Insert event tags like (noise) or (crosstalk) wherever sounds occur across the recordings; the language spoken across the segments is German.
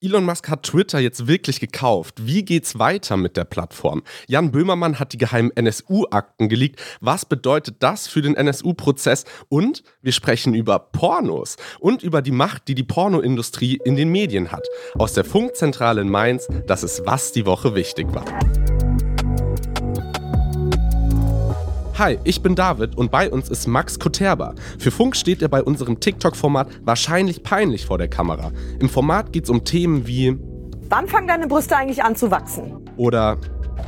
Elon Musk hat Twitter jetzt wirklich gekauft. Wie geht's weiter mit der Plattform? Jan Böhmermann hat die geheimen NSU-Akten geleakt. Was bedeutet das für den NSU-Prozess? Und wir sprechen über Pornos und über die Macht, die die Pornoindustrie in den Medien hat. Aus der Funkzentrale in Mainz, das ist was die Woche wichtig war. Hi, ich bin David und bei uns ist Max Koterba. Für Funk steht er bei unserem TikTok-Format wahrscheinlich peinlich vor der Kamera. Im Format geht es um Themen wie Wann fangen deine Brüste eigentlich an zu wachsen? Oder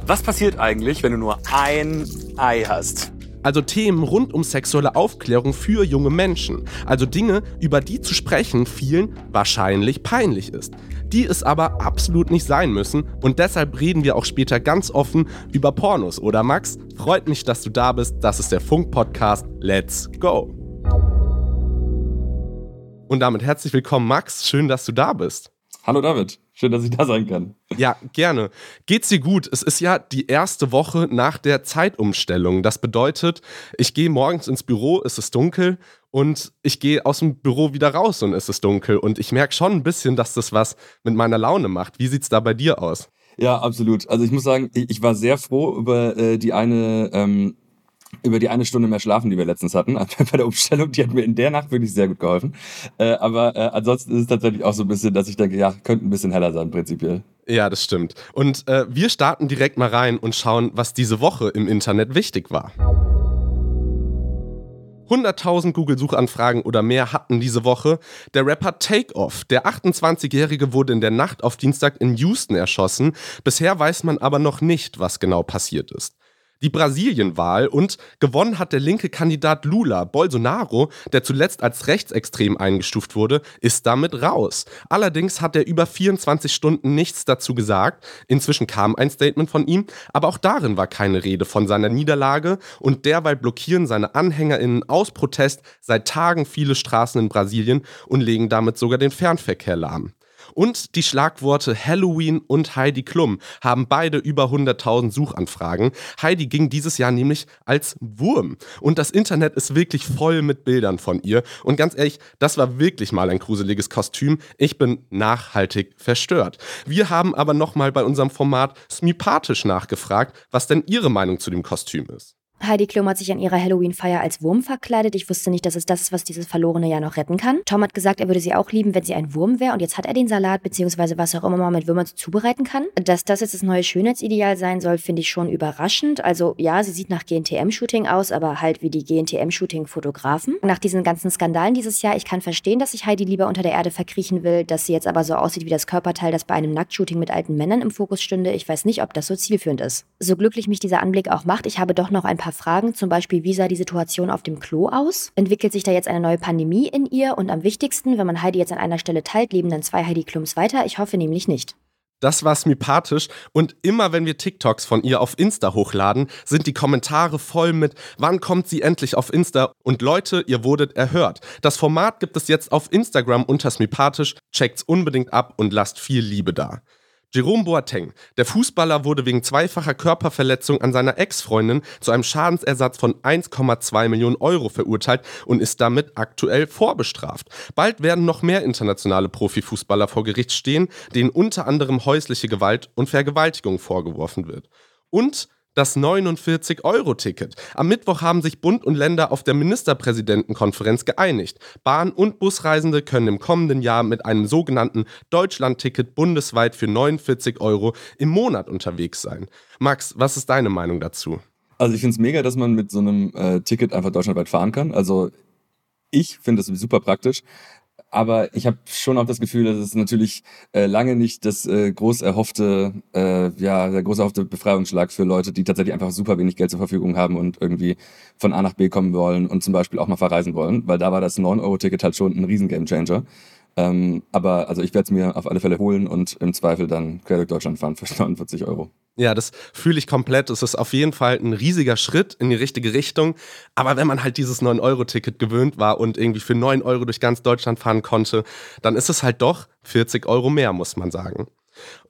Was passiert eigentlich, wenn du nur ein Ei hast? Also Themen rund um sexuelle Aufklärung für junge Menschen. Also Dinge, über die zu sprechen vielen wahrscheinlich peinlich ist. Die es aber absolut nicht sein müssen. Und deshalb reden wir auch später ganz offen über Pornos. Oder Max? Freut mich, dass du da bist. Das ist der Funk-Podcast. Let's go! Und damit herzlich willkommen, Max. Schön, dass du da bist. Hallo David, schön, dass ich da sein kann. Ja, gerne. Geht's dir gut? Es ist ja die erste Woche nach der Zeitumstellung. Das bedeutet, ich gehe morgens ins Büro, es ist dunkel und ich gehe aus dem Büro wieder raus und es ist dunkel. Und ich merke schon ein bisschen, dass das was mit meiner Laune macht. Wie sieht's da bei dir aus? Ja, absolut. Also ich muss sagen, ich war sehr froh über äh, die eine ähm, über die eine Stunde mehr Schlafen, die wir letztens hatten, (laughs) bei der Umstellung, die hat mir in der Nacht wirklich sehr gut geholfen. Äh, aber äh, ansonsten ist es tatsächlich auch so ein bisschen, dass ich denke, ja, könnte ein bisschen heller sein, prinzipiell. Ja, das stimmt. Und äh, wir starten direkt mal rein und schauen, was diese Woche im Internet wichtig war. 100.000 Google-Suchanfragen oder mehr hatten diese Woche der Rapper Takeoff. Der 28-Jährige wurde in der Nacht auf Dienstag in Houston erschossen. Bisher weiß man aber noch nicht, was genau passiert ist die Brasilienwahl und gewonnen hat der linke Kandidat Lula. Bolsonaro, der zuletzt als rechtsextrem eingestuft wurde, ist damit raus. Allerdings hat er über 24 Stunden nichts dazu gesagt. Inzwischen kam ein Statement von ihm, aber auch darin war keine Rede von seiner Niederlage und derweil blockieren seine AnhängerInnen aus Protest seit Tagen viele Straßen in Brasilien und legen damit sogar den Fernverkehr lahm. Und die Schlagworte Halloween und Heidi Klum haben beide über 100.000 Suchanfragen. Heidi ging dieses Jahr nämlich als Wurm. Und das Internet ist wirklich voll mit Bildern von ihr. Und ganz ehrlich, das war wirklich mal ein gruseliges Kostüm. Ich bin nachhaltig verstört. Wir haben aber nochmal bei unserem Format Smipathisch nachgefragt, was denn ihre Meinung zu dem Kostüm ist. Heidi Klum hat sich an ihrer Halloween-Feier als Wurm verkleidet. Ich wusste nicht, dass es das ist, was dieses verlorene Jahr noch retten kann. Tom hat gesagt, er würde sie auch lieben, wenn sie ein Wurm wäre. Und jetzt hat er den Salat bzw. was auch immer man mit Würmern zubereiten kann. Dass das jetzt das neue Schönheitsideal sein soll, finde ich schon überraschend. Also ja, sie sieht nach GNTM-Shooting aus, aber halt wie die GNTM-Shooting-Fotografen. Nach diesen ganzen Skandalen dieses Jahr, ich kann verstehen, dass sich Heidi lieber unter der Erde verkriechen will, dass sie jetzt aber so aussieht wie das Körperteil, das bei einem Nacktshooting mit alten Männern im Fokus stünde. Ich weiß nicht, ob das so zielführend ist. So glücklich mich dieser Anblick auch macht, ich habe doch noch ein paar paar Fragen, zum Beispiel, wie sah die Situation auf dem Klo aus? Entwickelt sich da jetzt eine neue Pandemie in ihr? Und am wichtigsten, wenn man Heidi jetzt an einer Stelle teilt, leben dann zwei Heidi Klums weiter? Ich hoffe nämlich nicht. Das war sympathisch und immer wenn wir TikToks von ihr auf Insta hochladen, sind die Kommentare voll mit wann kommt sie endlich auf Insta und Leute, ihr wurdet erhört. Das Format gibt es jetzt auf Instagram unter Smipathisch, checkt's unbedingt ab und lasst viel Liebe da. Jerome Boateng, der Fußballer, wurde wegen zweifacher Körperverletzung an seiner Ex-Freundin zu einem Schadensersatz von 1,2 Millionen Euro verurteilt und ist damit aktuell vorbestraft. Bald werden noch mehr internationale Profifußballer vor Gericht stehen, denen unter anderem häusliche Gewalt und Vergewaltigung vorgeworfen wird. Und das 49-Euro-Ticket. Am Mittwoch haben sich Bund und Länder auf der Ministerpräsidentenkonferenz geeinigt. Bahn- und Busreisende können im kommenden Jahr mit einem sogenannten Deutschland-Ticket bundesweit für 49 Euro im Monat unterwegs sein. Max, was ist deine Meinung dazu? Also ich finde es mega, dass man mit so einem äh, Ticket einfach deutschlandweit fahren kann. Also ich finde das super praktisch. Aber ich habe schon auch das Gefühl, dass es natürlich äh, lange nicht das äh, groß erhoffte, äh, ja, der groß erhoffte Befreiungsschlag für Leute, die tatsächlich einfach super wenig Geld zur Verfügung haben und irgendwie von A nach B kommen wollen und zum Beispiel auch mal verreisen wollen, weil da war das 9-Euro-Ticket halt schon ein riesen Gamechanger. Ähm, aber also ich werde es mir auf alle Fälle holen und im Zweifel dann quer durch Deutschland fahren für (laughs) 49 Euro. Ja, das fühle ich komplett. Es ist auf jeden Fall ein riesiger Schritt in die richtige Richtung. Aber wenn man halt dieses 9-Euro-Ticket gewöhnt war und irgendwie für 9 Euro durch ganz Deutschland fahren konnte, dann ist es halt doch 40 Euro mehr, muss man sagen.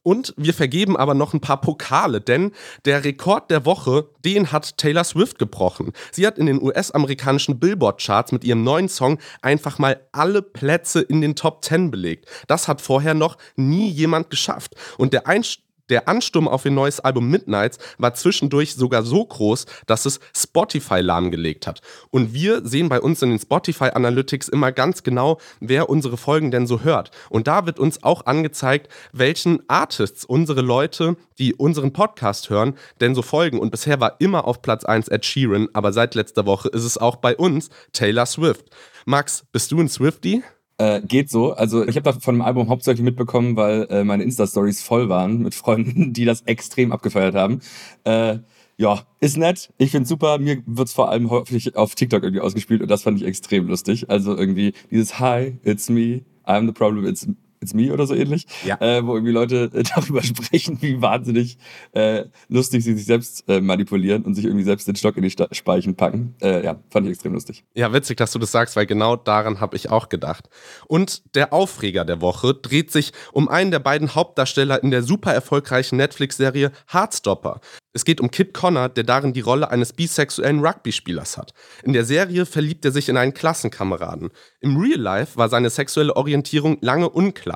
Und wir vergeben aber noch ein paar Pokale, denn der Rekord der Woche, den hat Taylor Swift gebrochen. Sie hat in den US-amerikanischen Billboard-Charts mit ihrem neuen Song einfach mal alle Plätze in den Top 10 belegt. Das hat vorher noch nie jemand geschafft. Und der Einstieg der Ansturm auf ihr neues Album Midnights war zwischendurch sogar so groß, dass es Spotify lahmgelegt hat. Und wir sehen bei uns in den Spotify Analytics immer ganz genau, wer unsere Folgen denn so hört. Und da wird uns auch angezeigt, welchen Artists unsere Leute, die unseren Podcast hören, denn so folgen. Und bisher war immer auf Platz 1 Ed Sheeran, aber seit letzter Woche ist es auch bei uns Taylor Swift. Max, bist du ein Swifty? Äh, geht so. Also ich habe da von dem Album hauptsächlich mitbekommen, weil äh, meine Insta-Stories voll waren mit Freunden, (laughs) die das extrem abgefeiert haben. Äh, ja, ist nett. Ich find's super. Mir wird's vor allem häufig auf TikTok irgendwie ausgespielt und das fand ich extrem lustig. Also irgendwie dieses Hi, it's me, I'm the problem, it's It's Me oder so ähnlich, ja. äh, wo irgendwie Leute äh, (laughs) darüber sprechen, wie wahnsinnig äh, lustig sie sich selbst äh, manipulieren und sich irgendwie selbst den Stock in die Sta Speichen packen. Äh, ja, fand ich extrem lustig. Ja, witzig, dass du das sagst, weil genau daran habe ich auch gedacht. Und der Aufreger der Woche dreht sich um einen der beiden Hauptdarsteller in der super erfolgreichen Netflix-Serie Heartstopper. Es geht um Kit Connor, der darin die Rolle eines bisexuellen Rugby-Spielers hat. In der Serie verliebt er sich in einen Klassenkameraden. Im Real Life war seine sexuelle Orientierung lange unklar.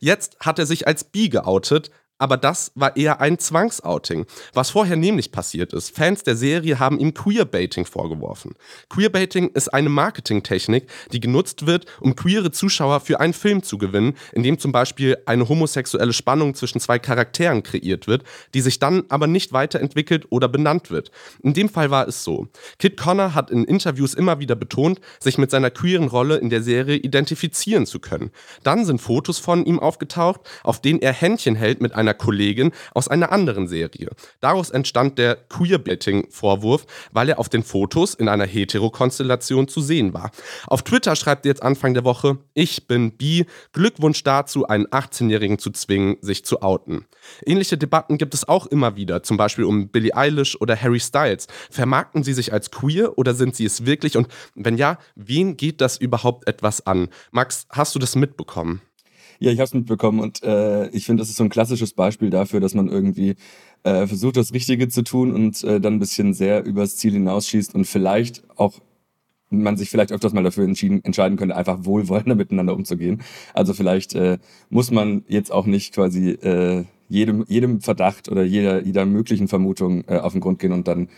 Jetzt hat er sich als bi geoutet, aber das war eher ein Zwangsouting. Was vorher nämlich passiert ist, Fans der Serie haben ihm Queerbaiting vorgeworfen. Queerbaiting ist eine Marketingtechnik, die genutzt wird, um queere Zuschauer für einen Film zu gewinnen, in dem zum Beispiel eine homosexuelle Spannung zwischen zwei Charakteren kreiert wird, die sich dann aber nicht weiterentwickelt oder benannt wird. In dem Fall war es so. Kit Connor hat in Interviews immer wieder betont, sich mit seiner queeren Rolle in der Serie identifizieren zu können. Dann sind Fotos von ihm aufgetaucht, auf denen er Händchen hält mit einer einer Kollegin aus einer anderen Serie. Daraus entstand der Queerbaiting-Vorwurf, weil er auf den Fotos in einer Hetero-Konstellation zu sehen war. Auf Twitter schreibt er jetzt Anfang der Woche, ich bin bi, Glückwunsch dazu, einen 18-Jährigen zu zwingen, sich zu outen. Ähnliche Debatten gibt es auch immer wieder, zum Beispiel um Billie Eilish oder Harry Styles. Vermarkten sie sich als queer oder sind sie es wirklich? Und wenn ja, wen geht das überhaupt etwas an? Max, hast du das mitbekommen? Ja, ich habe es mitbekommen und äh, ich finde, das ist so ein klassisches Beispiel dafür, dass man irgendwie äh, versucht, das Richtige zu tun und äh, dann ein bisschen sehr übers Ziel hinausschießt und vielleicht auch man sich vielleicht öfters mal dafür entschieden, entscheiden könnte, einfach wohlwollender (laughs) miteinander umzugehen. Also vielleicht äh, muss man jetzt auch nicht quasi äh, jedem, jedem Verdacht oder jeder, jeder möglichen Vermutung äh, auf den Grund gehen und dann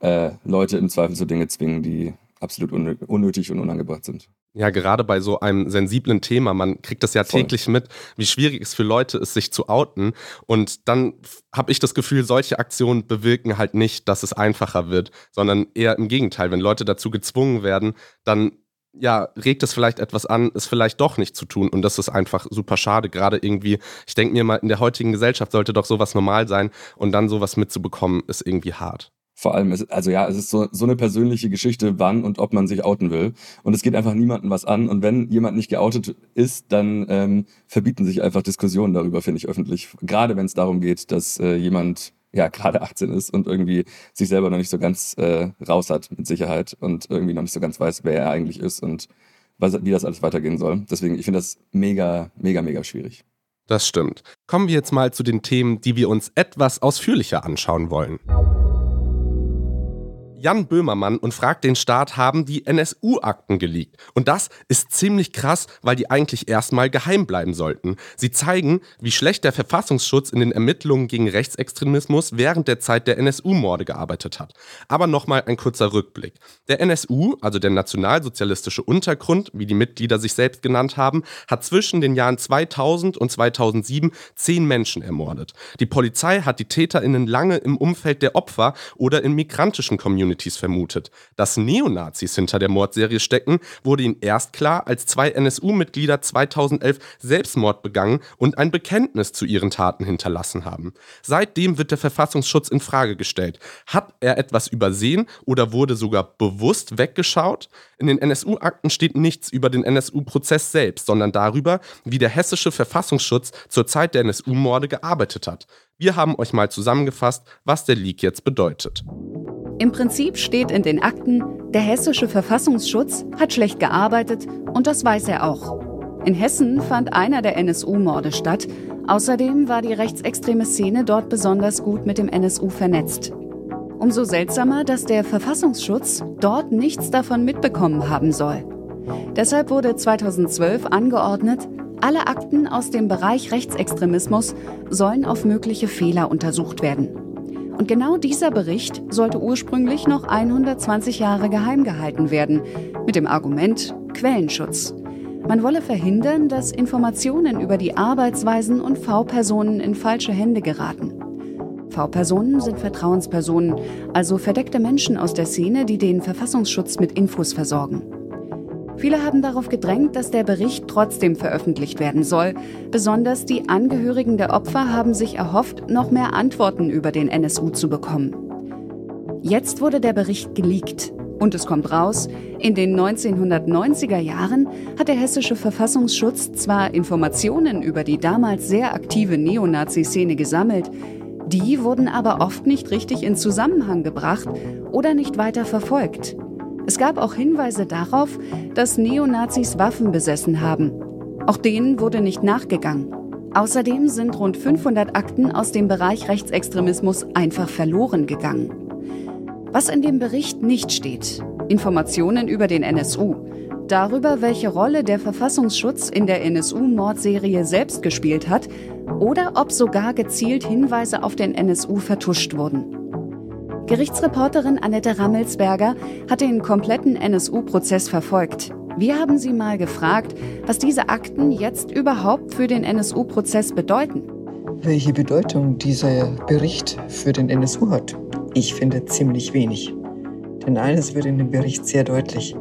äh, Leute im Zweifel zu Dinge zwingen, die absolut unnötig und unangebracht sind. Ja, gerade bei so einem sensiblen Thema, man kriegt das ja Voll. täglich mit, wie schwierig es für Leute ist, sich zu outen. Und dann habe ich das Gefühl, solche Aktionen bewirken halt nicht, dass es einfacher wird, sondern eher im Gegenteil. Wenn Leute dazu gezwungen werden, dann ja, regt es vielleicht etwas an, es vielleicht doch nicht zu tun. Und das ist einfach super schade. Gerade irgendwie, ich denke mir mal, in der heutigen Gesellschaft sollte doch sowas normal sein und dann sowas mitzubekommen, ist irgendwie hart vor allem, also ja, es ist so, so eine persönliche Geschichte, wann und ob man sich outen will. Und es geht einfach niemandem was an. Und wenn jemand nicht geoutet ist, dann ähm, verbieten sich einfach Diskussionen darüber, finde ich öffentlich. Gerade wenn es darum geht, dass äh, jemand ja gerade 18 ist und irgendwie sich selber noch nicht so ganz äh, raus hat mit Sicherheit und irgendwie noch nicht so ganz weiß, wer er eigentlich ist und was, wie das alles weitergehen soll. Deswegen, ich finde das mega, mega, mega schwierig. Das stimmt. Kommen wir jetzt mal zu den Themen, die wir uns etwas ausführlicher anschauen wollen. Jan Böhmermann und fragt den Staat, haben die NSU-Akten geleakt. Und das ist ziemlich krass, weil die eigentlich erstmal geheim bleiben sollten. Sie zeigen, wie schlecht der Verfassungsschutz in den Ermittlungen gegen Rechtsextremismus während der Zeit der NSU-Morde gearbeitet hat. Aber nochmal ein kurzer Rückblick. Der NSU, also der Nationalsozialistische Untergrund, wie die Mitglieder sich selbst genannt haben, hat zwischen den Jahren 2000 und 2007 zehn Menschen ermordet. Die Polizei hat die TäterInnen lange im Umfeld der Opfer oder in migrantischen Communities Communities vermutet. Dass Neonazis hinter der Mordserie stecken, wurde ihnen erst klar, als zwei NSU-Mitglieder 2011 Selbstmord begangen und ein Bekenntnis zu ihren Taten hinterlassen haben. Seitdem wird der Verfassungsschutz in Frage gestellt. Hat er etwas übersehen oder wurde sogar bewusst weggeschaut? In den NSU-Akten steht nichts über den NSU-Prozess selbst, sondern darüber, wie der hessische Verfassungsschutz zur Zeit der NSU-Morde gearbeitet hat. Wir haben euch mal zusammengefasst, was der Leak jetzt bedeutet. Im Prinzip steht in den Akten, der hessische Verfassungsschutz hat schlecht gearbeitet und das weiß er auch. In Hessen fand einer der NSU-Morde statt. Außerdem war die rechtsextreme Szene dort besonders gut mit dem NSU vernetzt. Umso seltsamer, dass der Verfassungsschutz dort nichts davon mitbekommen haben soll. Deshalb wurde 2012 angeordnet, alle Akten aus dem Bereich Rechtsextremismus sollen auf mögliche Fehler untersucht werden. Und genau dieser Bericht sollte ursprünglich noch 120 Jahre geheim gehalten werden, mit dem Argument Quellenschutz. Man wolle verhindern, dass Informationen über die Arbeitsweisen und V-Personen in falsche Hände geraten. V-Personen sind Vertrauenspersonen, also verdeckte Menschen aus der Szene, die den Verfassungsschutz mit Infos versorgen. Viele haben darauf gedrängt, dass der Bericht trotzdem veröffentlicht werden soll. Besonders die Angehörigen der Opfer haben sich erhofft, noch mehr Antworten über den NSU zu bekommen. Jetzt wurde der Bericht geleakt. Und es kommt raus, in den 1990er Jahren hat der hessische Verfassungsschutz zwar Informationen über die damals sehr aktive Neonazi-Szene gesammelt, die wurden aber oft nicht richtig in Zusammenhang gebracht oder nicht weiter verfolgt. Es gab auch Hinweise darauf, dass Neonazis Waffen besessen haben. Auch denen wurde nicht nachgegangen. Außerdem sind rund 500 Akten aus dem Bereich Rechtsextremismus einfach verloren gegangen. Was in dem Bericht nicht steht, Informationen über den NSU, darüber, welche Rolle der Verfassungsschutz in der NSU-Mordserie selbst gespielt hat oder ob sogar gezielt Hinweise auf den NSU vertuscht wurden. Gerichtsreporterin Annette Rammelsberger hat den kompletten NSU-Prozess verfolgt. Wir haben sie mal gefragt, was diese Akten jetzt überhaupt für den NSU-Prozess bedeuten. Welche Bedeutung dieser Bericht für den NSU hat? Ich finde ziemlich wenig. Denn eines wird in dem Bericht sehr deutlich.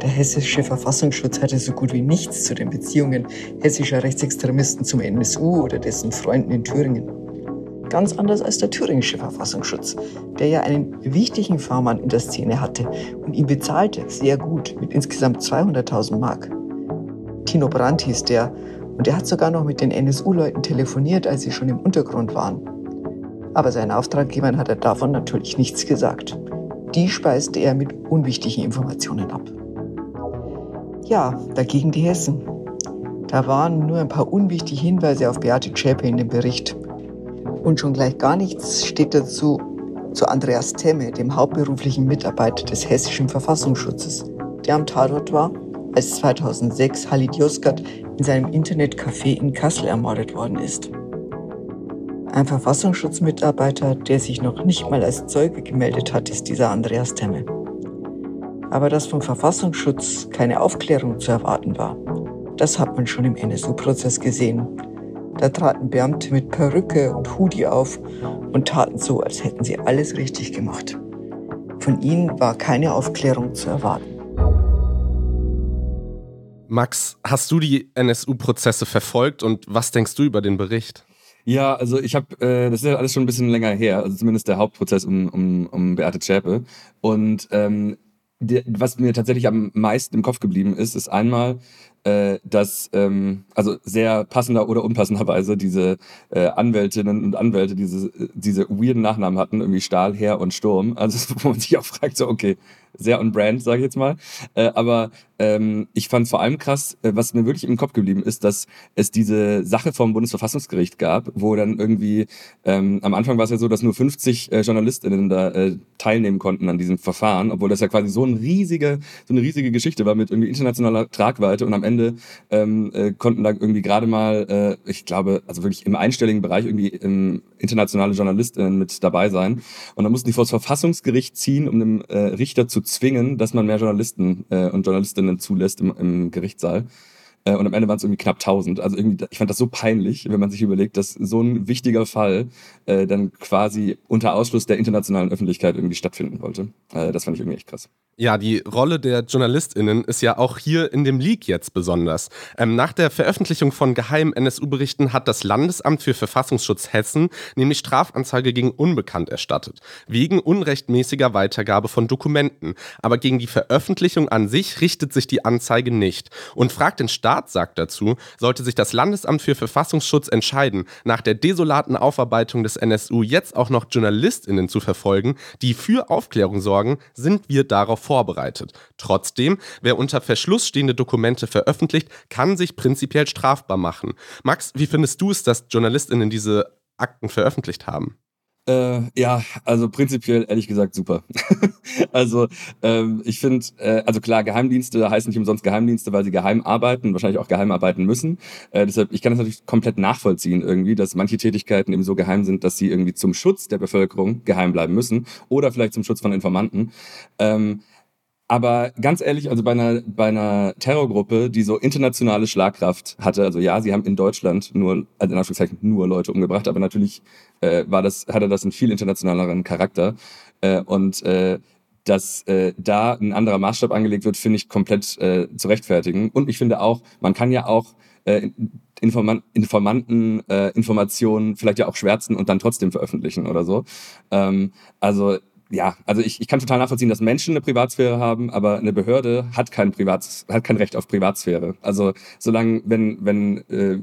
Der hessische Verfassungsschutz hatte so gut wie nichts zu den Beziehungen hessischer Rechtsextremisten zum NSU oder dessen Freunden in Thüringen. Ganz anders als der thüringische Verfassungsschutz, der ja einen wichtigen Fahrmann in der Szene hatte und ihn bezahlte sehr gut mit insgesamt 200.000 Mark. Tino Brandt hieß der und er hat sogar noch mit den NSU-Leuten telefoniert, als sie schon im Untergrund waren. Aber seinen Auftraggebern hat er davon natürlich nichts gesagt. Die speiste er mit unwichtigen Informationen ab. Ja, dagegen die Hessen. Da waren nur ein paar unwichtige Hinweise auf Beate Zschäpe in dem Bericht. Und schon gleich gar nichts steht dazu zu Andreas Temme, dem hauptberuflichen Mitarbeiter des hessischen Verfassungsschutzes, der am Tatort war, als 2006 Halid Yozgat in seinem Internetcafé in Kassel ermordet worden ist. Ein Verfassungsschutzmitarbeiter, der sich noch nicht mal als Zeuge gemeldet hat, ist dieser Andreas Temme. Aber dass vom Verfassungsschutz keine Aufklärung zu erwarten war, das hat man schon im NSU-Prozess gesehen, da traten Beamte mit Perücke und Hoodie auf und taten so, als hätten sie alles richtig gemacht. Von ihnen war keine Aufklärung zu erwarten. Max, hast du die NSU-Prozesse verfolgt und was denkst du über den Bericht? Ja, also ich habe, äh, das ist ja alles schon ein bisschen länger her, also zumindest der Hauptprozess um, um, um Beate Zschäpe. Und ähm, was mir tatsächlich am meisten im Kopf geblieben ist, ist einmal, äh, dass ähm, also sehr passender oder unpassenderweise diese äh, Anwältinnen und Anwälte diese diese weirden Nachnamen hatten, irgendwie Stahl, Herr und Sturm. Also (laughs) wo man sich auch fragt, so okay, sehr on brand, sage ich jetzt mal. Äh, aber ähm, ich fand vor allem krass, äh, was mir wirklich im Kopf geblieben ist, dass es diese Sache vom Bundesverfassungsgericht gab, wo dann irgendwie, ähm, am Anfang war es ja so, dass nur 50 äh, JournalistInnen da äh, teilnehmen konnten an diesem Verfahren, obwohl das ja quasi so, ein riesige, so eine riesige Geschichte war mit irgendwie internationaler Tragweite und am Ende ähm, äh, konnten da irgendwie gerade mal, äh, ich glaube, also wirklich im einstelligen Bereich irgendwie ähm, internationale JournalistInnen mit dabei sein. Und dann mussten die vor das Verfassungsgericht ziehen, um dem äh, Richter zu zwingen, dass man mehr Journalisten äh, und Journalistinnen zulässt im, im Gerichtssaal. Äh, und am Ende waren es irgendwie knapp 1000. Also irgendwie, ich fand das so peinlich, wenn man sich überlegt, dass so ein wichtiger Fall äh, dann quasi unter Ausschluss der internationalen Öffentlichkeit irgendwie stattfinden wollte. Äh, das fand ich irgendwie echt krass. Ja, die Rolle der JournalistInnen ist ja auch hier in dem Leak jetzt besonders. Ähm, nach der Veröffentlichung von geheimen NSU-Berichten hat das Landesamt für Verfassungsschutz Hessen nämlich Strafanzeige gegen Unbekannt erstattet, wegen unrechtmäßiger Weitergabe von Dokumenten. Aber gegen die Veröffentlichung an sich richtet sich die Anzeige nicht und fragt den Staat, Senat sagt dazu, sollte sich das Landesamt für Verfassungsschutz entscheiden, nach der desolaten Aufarbeitung des NSU jetzt auch noch JournalistInnen zu verfolgen, die für Aufklärung sorgen, sind wir darauf vorbereitet. Trotzdem, wer unter Verschluss stehende Dokumente veröffentlicht, kann sich prinzipiell strafbar machen. Max, wie findest du es, dass JournalistInnen diese Akten veröffentlicht haben? Äh, ja, also prinzipiell ehrlich gesagt super. (laughs) also ähm, ich finde, äh, also klar, Geheimdienste heißen nicht umsonst Geheimdienste, weil sie geheim arbeiten, wahrscheinlich auch geheim arbeiten müssen. Äh, deshalb, ich kann das natürlich komplett nachvollziehen irgendwie, dass manche Tätigkeiten eben so geheim sind, dass sie irgendwie zum Schutz der Bevölkerung geheim bleiben müssen oder vielleicht zum Schutz von Informanten. Ähm, aber ganz ehrlich, also bei einer, bei einer Terrorgruppe, die so internationale Schlagkraft hatte, also ja, sie haben in Deutschland nur, also in Anführungszeichen nur Leute umgebracht, aber natürlich äh, war das, hatte das einen viel internationaleren Charakter. Äh, und äh, dass äh, da ein anderer Maßstab angelegt wird, finde ich komplett äh, zu rechtfertigen. Und ich finde auch, man kann ja auch äh, Informan Informanten äh, Informationen vielleicht ja auch schwärzen und dann trotzdem veröffentlichen oder so. Ähm, also ja, also ich, ich kann total nachvollziehen, dass Menschen eine Privatsphäre haben, aber eine Behörde hat kein Privats, hat kein Recht auf Privatsphäre. Also solange, wenn, wenn, äh,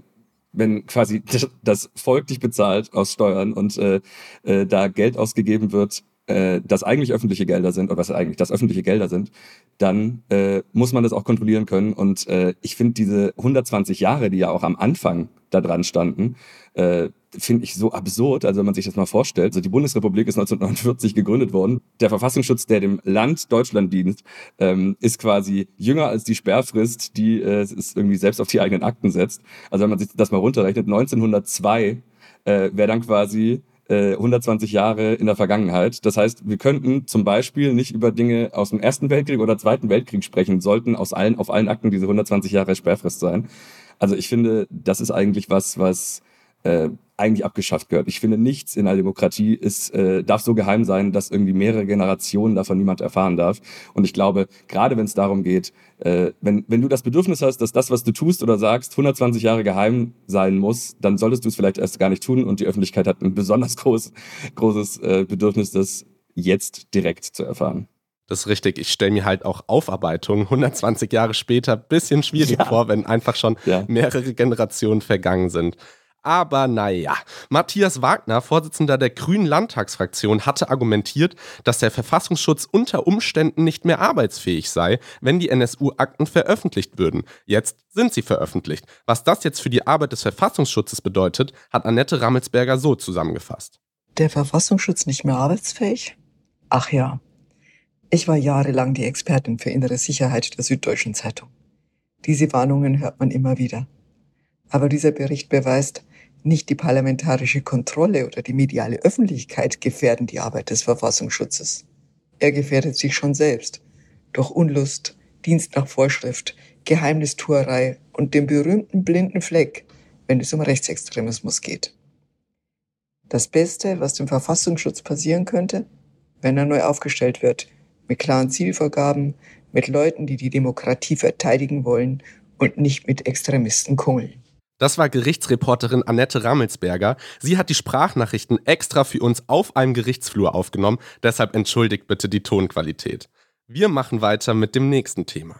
wenn quasi das Volk dich bezahlt aus Steuern und äh, äh, da Geld ausgegeben wird, äh, das eigentlich öffentliche Gelder sind, oder was eigentlich das öffentliche Gelder sind, dann äh, muss man das auch kontrollieren können. Und äh, ich finde diese 120 Jahre, die ja auch am Anfang da dran standen, äh, finde ich so absurd, also wenn man sich das mal vorstellt. Also die Bundesrepublik ist 1949 gegründet worden. Der Verfassungsschutz, der dem Land Deutschland dient, ähm, ist quasi jünger als die Sperrfrist, die äh, es irgendwie selbst auf die eigenen Akten setzt. Also wenn man sich das mal runterrechnet, 1902 äh, wäre dann quasi 120 äh, Jahre in der Vergangenheit. Das heißt, wir könnten zum Beispiel nicht über Dinge aus dem Ersten Weltkrieg oder Zweiten Weltkrieg sprechen, sollten aus allen, auf allen Akten diese 120 Jahre Sperrfrist sein. Also ich finde, das ist eigentlich was, was äh, eigentlich abgeschafft gehört. Ich finde, nichts in einer Demokratie ist, äh, darf so geheim sein, dass irgendwie mehrere Generationen davon niemand erfahren darf. Und ich glaube, gerade wenn es darum geht, äh, wenn, wenn du das Bedürfnis hast, dass das, was du tust oder sagst, 120 Jahre geheim sein muss, dann solltest du es vielleicht erst gar nicht tun und die Öffentlichkeit hat ein besonders groß, großes äh, Bedürfnis, das jetzt direkt zu erfahren. Das ist richtig. Ich stelle mir halt auch Aufarbeitung 120 Jahre später bisschen schwierig ja. vor, wenn einfach schon ja. mehrere Generationen vergangen sind. Aber naja, Matthias Wagner, Vorsitzender der Grünen Landtagsfraktion, hatte argumentiert, dass der Verfassungsschutz unter Umständen nicht mehr arbeitsfähig sei, wenn die NSU-Akten veröffentlicht würden. Jetzt sind sie veröffentlicht. Was das jetzt für die Arbeit des Verfassungsschutzes bedeutet, hat Annette Rammelsberger so zusammengefasst. Der Verfassungsschutz nicht mehr arbeitsfähig? Ach ja. Ich war jahrelang die Expertin für innere Sicherheit der Süddeutschen Zeitung. Diese Warnungen hört man immer wieder. Aber dieser Bericht beweist, nicht die parlamentarische Kontrolle oder die mediale Öffentlichkeit gefährden die Arbeit des Verfassungsschutzes. Er gefährdet sich schon selbst durch Unlust, Dienst nach Vorschrift, Geheimnistuerei und den berühmten blinden Fleck, wenn es um Rechtsextremismus geht. Das Beste, was dem Verfassungsschutz passieren könnte, wenn er neu aufgestellt wird, mit klaren Zielvorgaben, mit Leuten, die die Demokratie verteidigen wollen und nicht mit Extremisten kungeln. Das war Gerichtsreporterin Annette Rammelsberger. Sie hat die Sprachnachrichten extra für uns auf einem Gerichtsflur aufgenommen, deshalb entschuldigt bitte die Tonqualität. Wir machen weiter mit dem nächsten Thema.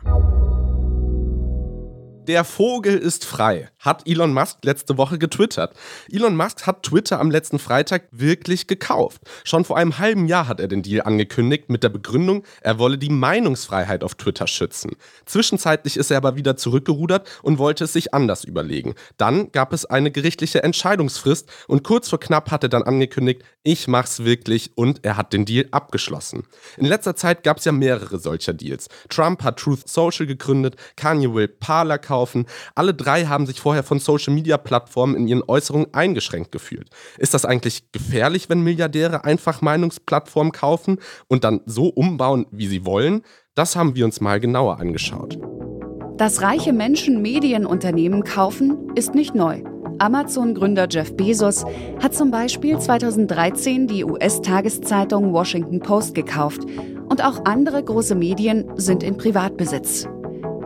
Der Vogel ist frei, hat Elon Musk letzte Woche getwittert. Elon Musk hat Twitter am letzten Freitag wirklich gekauft. Schon vor einem halben Jahr hat er den Deal angekündigt mit der Begründung, er wolle die Meinungsfreiheit auf Twitter schützen. Zwischenzeitlich ist er aber wieder zurückgerudert und wollte es sich anders überlegen. Dann gab es eine gerichtliche Entscheidungsfrist und kurz vor knapp hat er dann angekündigt, ich mach's wirklich und er hat den Deal abgeschlossen. In letzter Zeit gab es ja mehrere solcher Deals. Trump hat Truth Social gegründet, Kanye will Parler kaufen, kaufen. Alle drei haben sich vorher von Social-Media-Plattformen in ihren Äußerungen eingeschränkt gefühlt. Ist das eigentlich gefährlich, wenn Milliardäre einfach Meinungsplattformen kaufen und dann so umbauen, wie sie wollen? Das haben wir uns mal genauer angeschaut. Dass reiche Menschen Medienunternehmen kaufen, ist nicht neu. Amazon-Gründer Jeff Bezos hat zum Beispiel 2013 die US-Tageszeitung Washington Post gekauft und auch andere große Medien sind in Privatbesitz.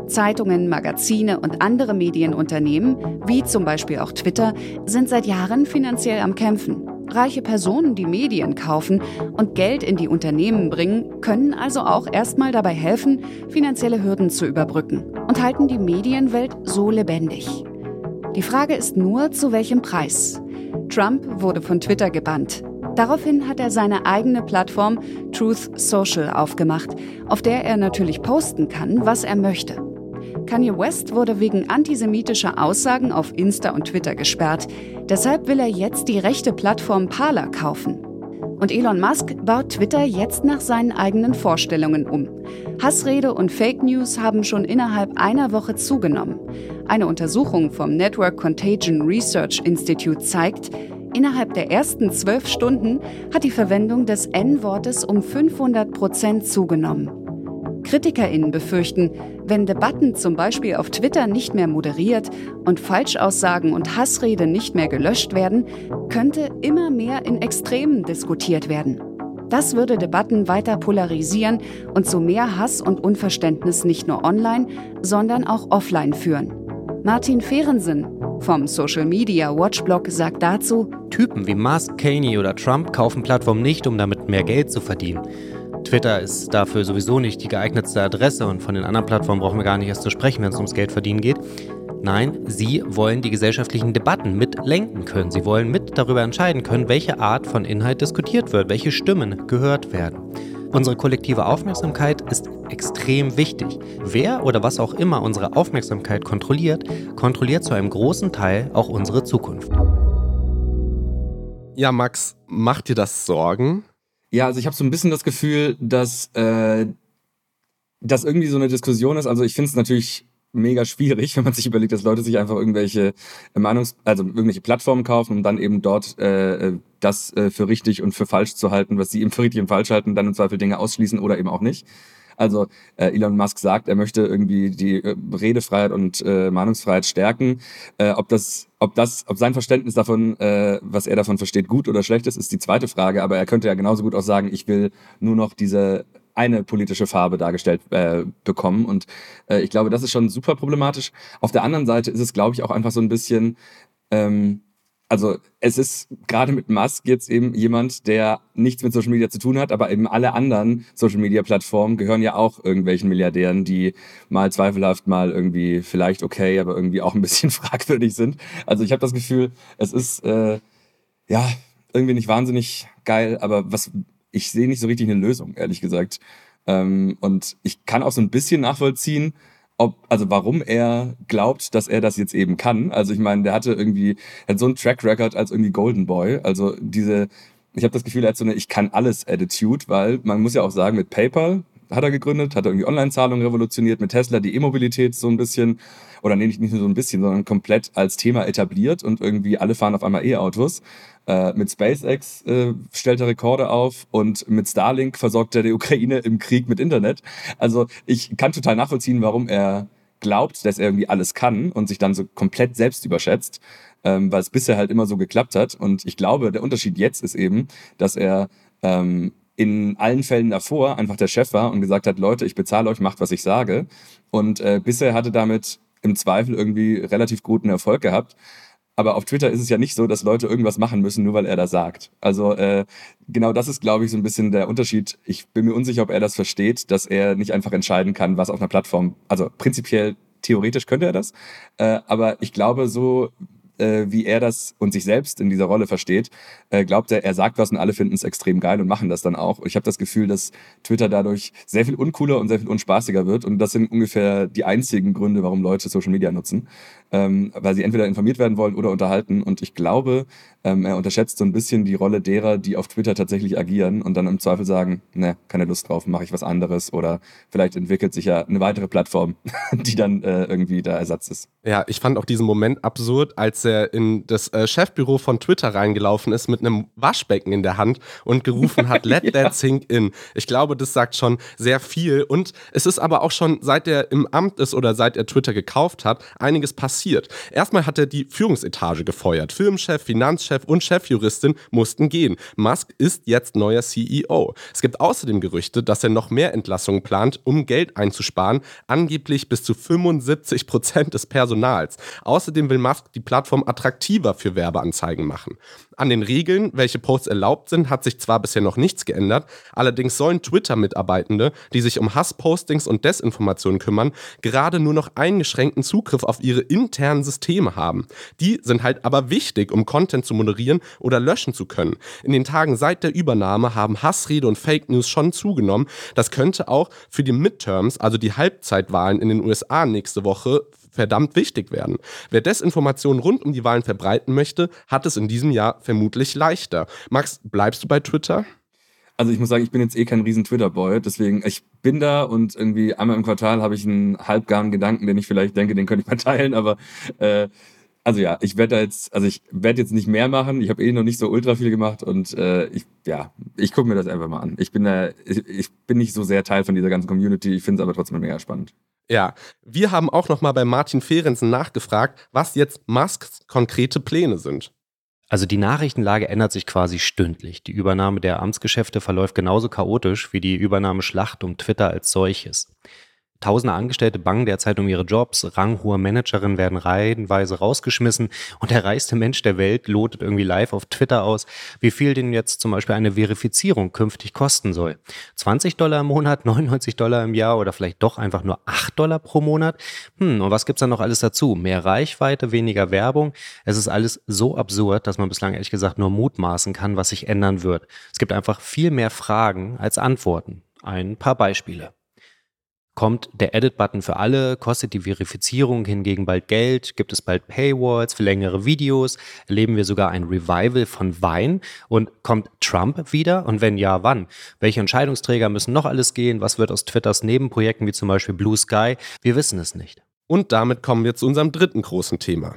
Zeitungen, Magazine und andere Medienunternehmen, wie zum Beispiel auch Twitter, sind seit Jahren finanziell am Kämpfen. Reiche Personen, die Medien kaufen und Geld in die Unternehmen bringen, können also auch erstmal dabei helfen, finanzielle Hürden zu überbrücken und halten die Medienwelt so lebendig. Die Frage ist nur, zu welchem Preis. Trump wurde von Twitter gebannt. Daraufhin hat er seine eigene Plattform Truth Social aufgemacht, auf der er natürlich posten kann, was er möchte. Kanye West wurde wegen antisemitischer Aussagen auf Insta und Twitter gesperrt. Deshalb will er jetzt die rechte Plattform Parler kaufen. Und Elon Musk baut Twitter jetzt nach seinen eigenen Vorstellungen um. Hassrede und Fake News haben schon innerhalb einer Woche zugenommen. Eine Untersuchung vom Network Contagion Research Institute zeigt, Innerhalb der ersten zwölf Stunden hat die Verwendung des N-Wortes um 500 Prozent zugenommen. KritikerInnen befürchten, wenn Debatten zum Beispiel auf Twitter nicht mehr moderiert und Falschaussagen und Hassrede nicht mehr gelöscht werden, könnte immer mehr in Extremen diskutiert werden. Das würde Debatten weiter polarisieren und zu mehr Hass und Unverständnis nicht nur online, sondern auch offline führen. Martin Fehrensen vom Social Media Watchblog sagt dazu: Typen wie Musk, Caney oder Trump kaufen Plattformen nicht, um damit mehr Geld zu verdienen. Twitter ist dafür sowieso nicht die geeignetste Adresse und von den anderen Plattformen brauchen wir gar nicht erst zu sprechen, wenn es ums Geld verdienen geht. Nein, sie wollen die gesellschaftlichen Debatten mitlenken können. Sie wollen mit darüber entscheiden können, welche Art von Inhalt diskutiert wird, welche Stimmen gehört werden. Unsere kollektive Aufmerksamkeit ist extrem wichtig. Wer oder was auch immer unsere Aufmerksamkeit kontrolliert, kontrolliert zu einem großen Teil auch unsere Zukunft. Ja, Max, macht dir das Sorgen? Ja, also ich habe so ein bisschen das Gefühl, dass äh, das irgendwie so eine Diskussion ist. Also ich finde es natürlich mega schwierig, (laughs) wenn man sich überlegt, dass Leute sich einfach irgendwelche Meinungs-, also irgendwelche Plattformen kaufen, um dann eben dort äh, das äh, für richtig und für falsch zu halten, was sie eben für richtig und falsch halten, dann im Zweifel Dinge ausschließen oder eben auch nicht. Also äh, Elon Musk sagt, er möchte irgendwie die äh, Redefreiheit und äh, Meinungsfreiheit stärken. Äh, ob das, ob das, ob sein Verständnis davon, äh, was er davon versteht, gut oder schlecht ist, ist die zweite Frage. Aber er könnte ja genauso gut auch sagen, ich will nur noch diese eine politische Farbe dargestellt äh, bekommen. Und äh, ich glaube, das ist schon super problematisch. Auf der anderen Seite ist es, glaube ich, auch einfach so ein bisschen, ähm, also es ist gerade mit Musk jetzt eben jemand, der nichts mit Social Media zu tun hat, aber eben alle anderen Social Media Plattformen gehören ja auch irgendwelchen Milliardären, die mal zweifelhaft, mal irgendwie vielleicht okay, aber irgendwie auch ein bisschen (laughs) fragwürdig sind. Also ich habe das Gefühl, es ist äh, ja irgendwie nicht wahnsinnig geil, aber was ich sehe nicht so richtig eine Lösung, ehrlich gesagt. Ähm, und ich kann auch so ein bisschen nachvollziehen, ob, also warum er glaubt, dass er das jetzt eben kann. Also ich meine, der hatte irgendwie, hat so einen Track Record als irgendwie Golden Boy. Also diese, ich habe das Gefühl, er hat so eine Ich kann alles Attitude, weil man muss ja auch sagen, mit PayPal hat er gegründet, hat er irgendwie Online-Zahlungen revolutioniert, mit Tesla die E-Mobilität so ein bisschen, oder nee, nicht nur so ein bisschen, sondern komplett als Thema etabliert und irgendwie alle fahren auf einmal E-Autos. Äh, mit SpaceX äh, stellt er Rekorde auf und mit Starlink versorgt er die Ukraine im Krieg mit Internet. Also ich kann total nachvollziehen, warum er glaubt, dass er irgendwie alles kann und sich dann so komplett selbst überschätzt, ähm, weil es bisher halt immer so geklappt hat. Und ich glaube, der Unterschied jetzt ist eben, dass er ähm, in allen Fällen davor einfach der Chef war und gesagt hat, Leute, ich bezahle euch, macht, was ich sage. Und äh, bisher hatte damit im Zweifel irgendwie relativ guten Erfolg gehabt. Aber auf Twitter ist es ja nicht so, dass Leute irgendwas machen müssen, nur weil er das sagt. Also äh, genau das ist, glaube ich, so ein bisschen der Unterschied. Ich bin mir unsicher, ob er das versteht, dass er nicht einfach entscheiden kann, was auf einer Plattform, also prinzipiell theoretisch könnte er das, äh, aber ich glaube, so äh, wie er das und sich selbst in dieser Rolle versteht, äh, glaubt er, er sagt was und alle finden es extrem geil und machen das dann auch. Ich habe das Gefühl, dass Twitter dadurch sehr viel uncooler und sehr viel unspaßiger wird und das sind ungefähr die einzigen Gründe, warum Leute Social Media nutzen, ähm, weil sie entweder informiert werden wollen oder unterhalten und ich glaube, ähm, er unterschätzt so ein bisschen die Rolle derer, die auf Twitter tatsächlich agieren und dann im Zweifel sagen, ne, keine Lust drauf, mache ich was anderes oder vielleicht entwickelt sich ja eine weitere Plattform, (laughs) die dann äh, irgendwie der Ersatz ist. Ja, ich fand auch diesen Moment absurd, als er in das äh, Chefbüro von Twitter reingelaufen ist mit einem Waschbecken in der Hand und gerufen hat, (laughs) let ja. that sink in. Ich glaube, das sagt schon sehr viel und es ist aber auch schon, seit er im Amt ist oder seit er Twitter gekauft hat, einiges passiert passiert. Erstmal hat er die Führungsetage gefeuert. Firmenchef, Finanzchef und Chefjuristin mussten gehen. Musk ist jetzt neuer CEO. Es gibt außerdem Gerüchte, dass er noch mehr Entlassungen plant, um Geld einzusparen, angeblich bis zu 75 Prozent des Personals. Außerdem will Musk die Plattform attraktiver für Werbeanzeigen machen. An den Regeln, welche Posts erlaubt sind, hat sich zwar bisher noch nichts geändert, allerdings sollen Twitter-Mitarbeitende, die sich um Hasspostings und Desinformationen kümmern, gerade nur noch eingeschränkten Zugriff auf ihre internen Systeme haben. Die sind halt aber wichtig, um Content zu moderieren oder löschen zu können. In den Tagen seit der Übernahme haben Hassrede und Fake News schon zugenommen. Das könnte auch für die Midterms, also die Halbzeitwahlen in den USA nächste Woche, verdammt wichtig werden. Wer Desinformationen rund um die Wahlen verbreiten möchte, hat es in diesem Jahr vermutlich leichter. Max, bleibst du bei Twitter? Also ich muss sagen, ich bin jetzt eh kein riesen Twitter-Boy, deswegen, ich bin da und irgendwie einmal im Quartal habe ich einen halbgaren Gedanken, den ich vielleicht denke, den könnte ich mal (laughs) teilen, aber äh, also ja, ich werde jetzt, also ich werde jetzt nicht mehr machen. Ich habe eh noch nicht so ultra viel gemacht und äh, ich, ja, ich gucke mir das einfach mal an. Ich bin da, ich, ich bin nicht so sehr Teil von dieser ganzen Community. Ich finde es aber trotzdem mega spannend. Ja, wir haben auch noch mal bei Martin Fehrensen nachgefragt, was jetzt Musks konkrete Pläne sind. Also die Nachrichtenlage ändert sich quasi stündlich. Die Übernahme der Amtsgeschäfte verläuft genauso chaotisch wie die Übernahmeschlacht um Twitter als solches. Tausende Angestellte bangen derzeit um ihre Jobs, ranghohe Managerinnen werden reihenweise rausgeschmissen und der reichste Mensch der Welt lotet irgendwie live auf Twitter aus, wie viel denn jetzt zum Beispiel eine Verifizierung künftig kosten soll. 20 Dollar im Monat, (laughs) 99 Dollar im Jahr oder vielleicht doch einfach nur 8 Dollar pro Monat? Hm, und was gibt's da noch alles dazu? Mehr Reichweite, weniger Werbung? Es ist alles so absurd, dass man bislang ehrlich gesagt nur mutmaßen kann, was sich ändern wird. Es gibt einfach viel mehr Fragen als Antworten. Ein paar Beispiele kommt der Edit-Button für alle, kostet die Verifizierung hingegen bald Geld, gibt es bald Paywalls für längere Videos, erleben wir sogar ein Revival von Vine und kommt Trump wieder und wenn ja, wann? Welche Entscheidungsträger müssen noch alles gehen? Was wird aus Twitters Nebenprojekten wie zum Beispiel Blue Sky? Wir wissen es nicht. Und damit kommen wir zu unserem dritten großen Thema.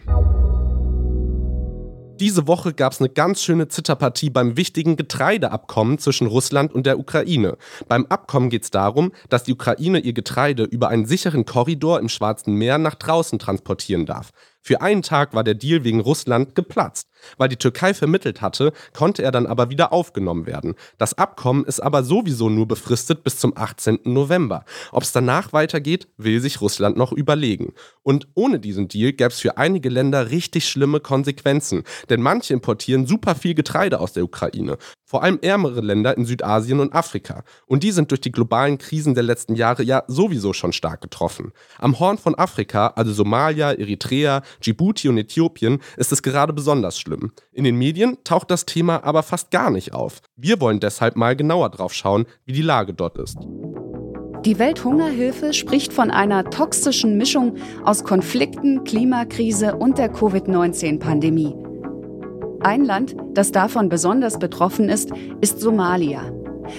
Diese Woche gab es eine ganz schöne Zitterpartie beim wichtigen Getreideabkommen zwischen Russland und der Ukraine. Beim Abkommen geht es darum, dass die Ukraine ihr Getreide über einen sicheren Korridor im Schwarzen Meer nach draußen transportieren darf. Für einen Tag war der Deal wegen Russland geplatzt. Weil die Türkei vermittelt hatte, konnte er dann aber wieder aufgenommen werden. Das Abkommen ist aber sowieso nur befristet bis zum 18. November. Ob es danach weitergeht, will sich Russland noch überlegen. Und ohne diesen Deal gäbe es für einige Länder richtig schlimme Konsequenzen. Denn manche importieren super viel Getreide aus der Ukraine. Vor allem ärmere Länder in Südasien und Afrika. Und die sind durch die globalen Krisen der letzten Jahre ja sowieso schon stark getroffen. Am Horn von Afrika, also Somalia, Eritrea, Djibouti und Äthiopien, ist es gerade besonders schlimm. In den Medien taucht das Thema aber fast gar nicht auf. Wir wollen deshalb mal genauer drauf schauen, wie die Lage dort ist. Die Welthungerhilfe spricht von einer toxischen Mischung aus Konflikten, Klimakrise und der Covid-19-Pandemie. Ein Land, das davon besonders betroffen ist, ist Somalia.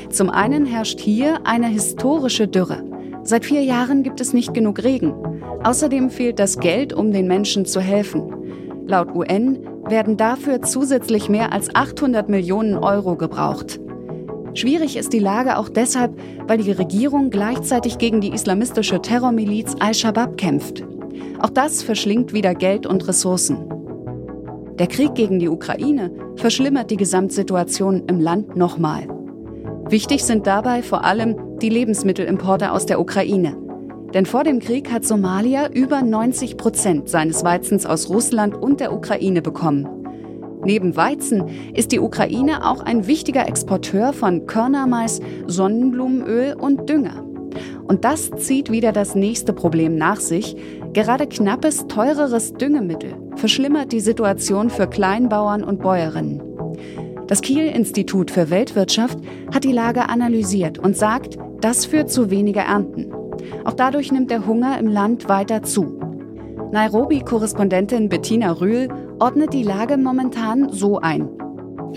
Zum einen herrscht hier eine historische Dürre. Seit vier Jahren gibt es nicht genug Regen. Außerdem fehlt das Geld, um den Menschen zu helfen. Laut UN werden dafür zusätzlich mehr als 800 Millionen Euro gebraucht. Schwierig ist die Lage auch deshalb, weil die Regierung gleichzeitig gegen die islamistische Terrormiliz Al-Shabaab kämpft. Auch das verschlingt wieder Geld und Ressourcen. Der Krieg gegen die Ukraine verschlimmert die Gesamtsituation im Land nochmal. Wichtig sind dabei vor allem die Lebensmittelimporte aus der Ukraine. Denn vor dem Krieg hat Somalia über 90 Prozent seines Weizens aus Russland und der Ukraine bekommen. Neben Weizen ist die Ukraine auch ein wichtiger Exporteur von Körnermais, Sonnenblumenöl und Dünger. Und das zieht wieder das nächste Problem nach sich. Gerade knappes, teureres Düngemittel verschlimmert die Situation für Kleinbauern und Bäuerinnen. Das Kiel-Institut für Weltwirtschaft hat die Lage analysiert und sagt, das führt zu weniger Ernten. Auch dadurch nimmt der Hunger im Land weiter zu. Nairobi-Korrespondentin Bettina Rühl ordnet die Lage momentan so ein.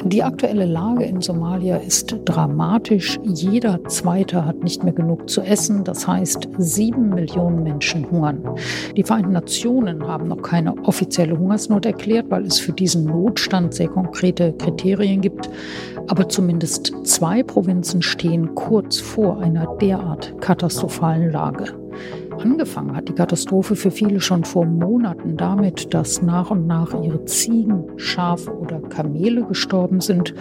Die aktuelle Lage in Somalia ist dramatisch. Jeder Zweite hat nicht mehr genug zu essen. Das heißt, sieben Millionen Menschen hungern. Die Vereinten Nationen haben noch keine offizielle Hungersnot erklärt, weil es für diesen Notstand sehr konkrete Kriterien gibt. Aber zumindest zwei Provinzen stehen kurz vor einer derart katastrophalen Lage. Angefangen hat die Katastrophe für viele schon vor Monaten damit, dass nach und nach ihre Ziegen, Schafe oder Kamele gestorben sind.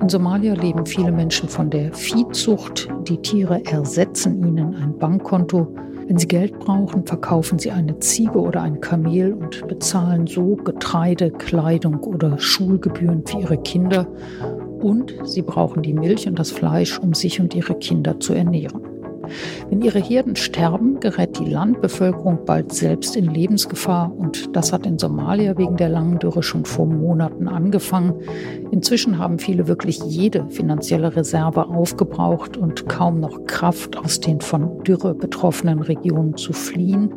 In Somalia leben viele Menschen von der Viehzucht. Die Tiere ersetzen ihnen ein Bankkonto. Wenn sie Geld brauchen, verkaufen sie eine Ziege oder ein Kamel und bezahlen so Getreide, Kleidung oder Schulgebühren für ihre Kinder. Und sie brauchen die Milch und das Fleisch, um sich und ihre Kinder zu ernähren. Wenn ihre Herden sterben, gerät die Landbevölkerung bald selbst in Lebensgefahr und das hat in Somalia wegen der langen Dürre schon vor Monaten angefangen. Inzwischen haben viele wirklich jede finanzielle Reserve aufgebraucht und kaum noch Kraft, aus den von Dürre betroffenen Regionen zu fliehen.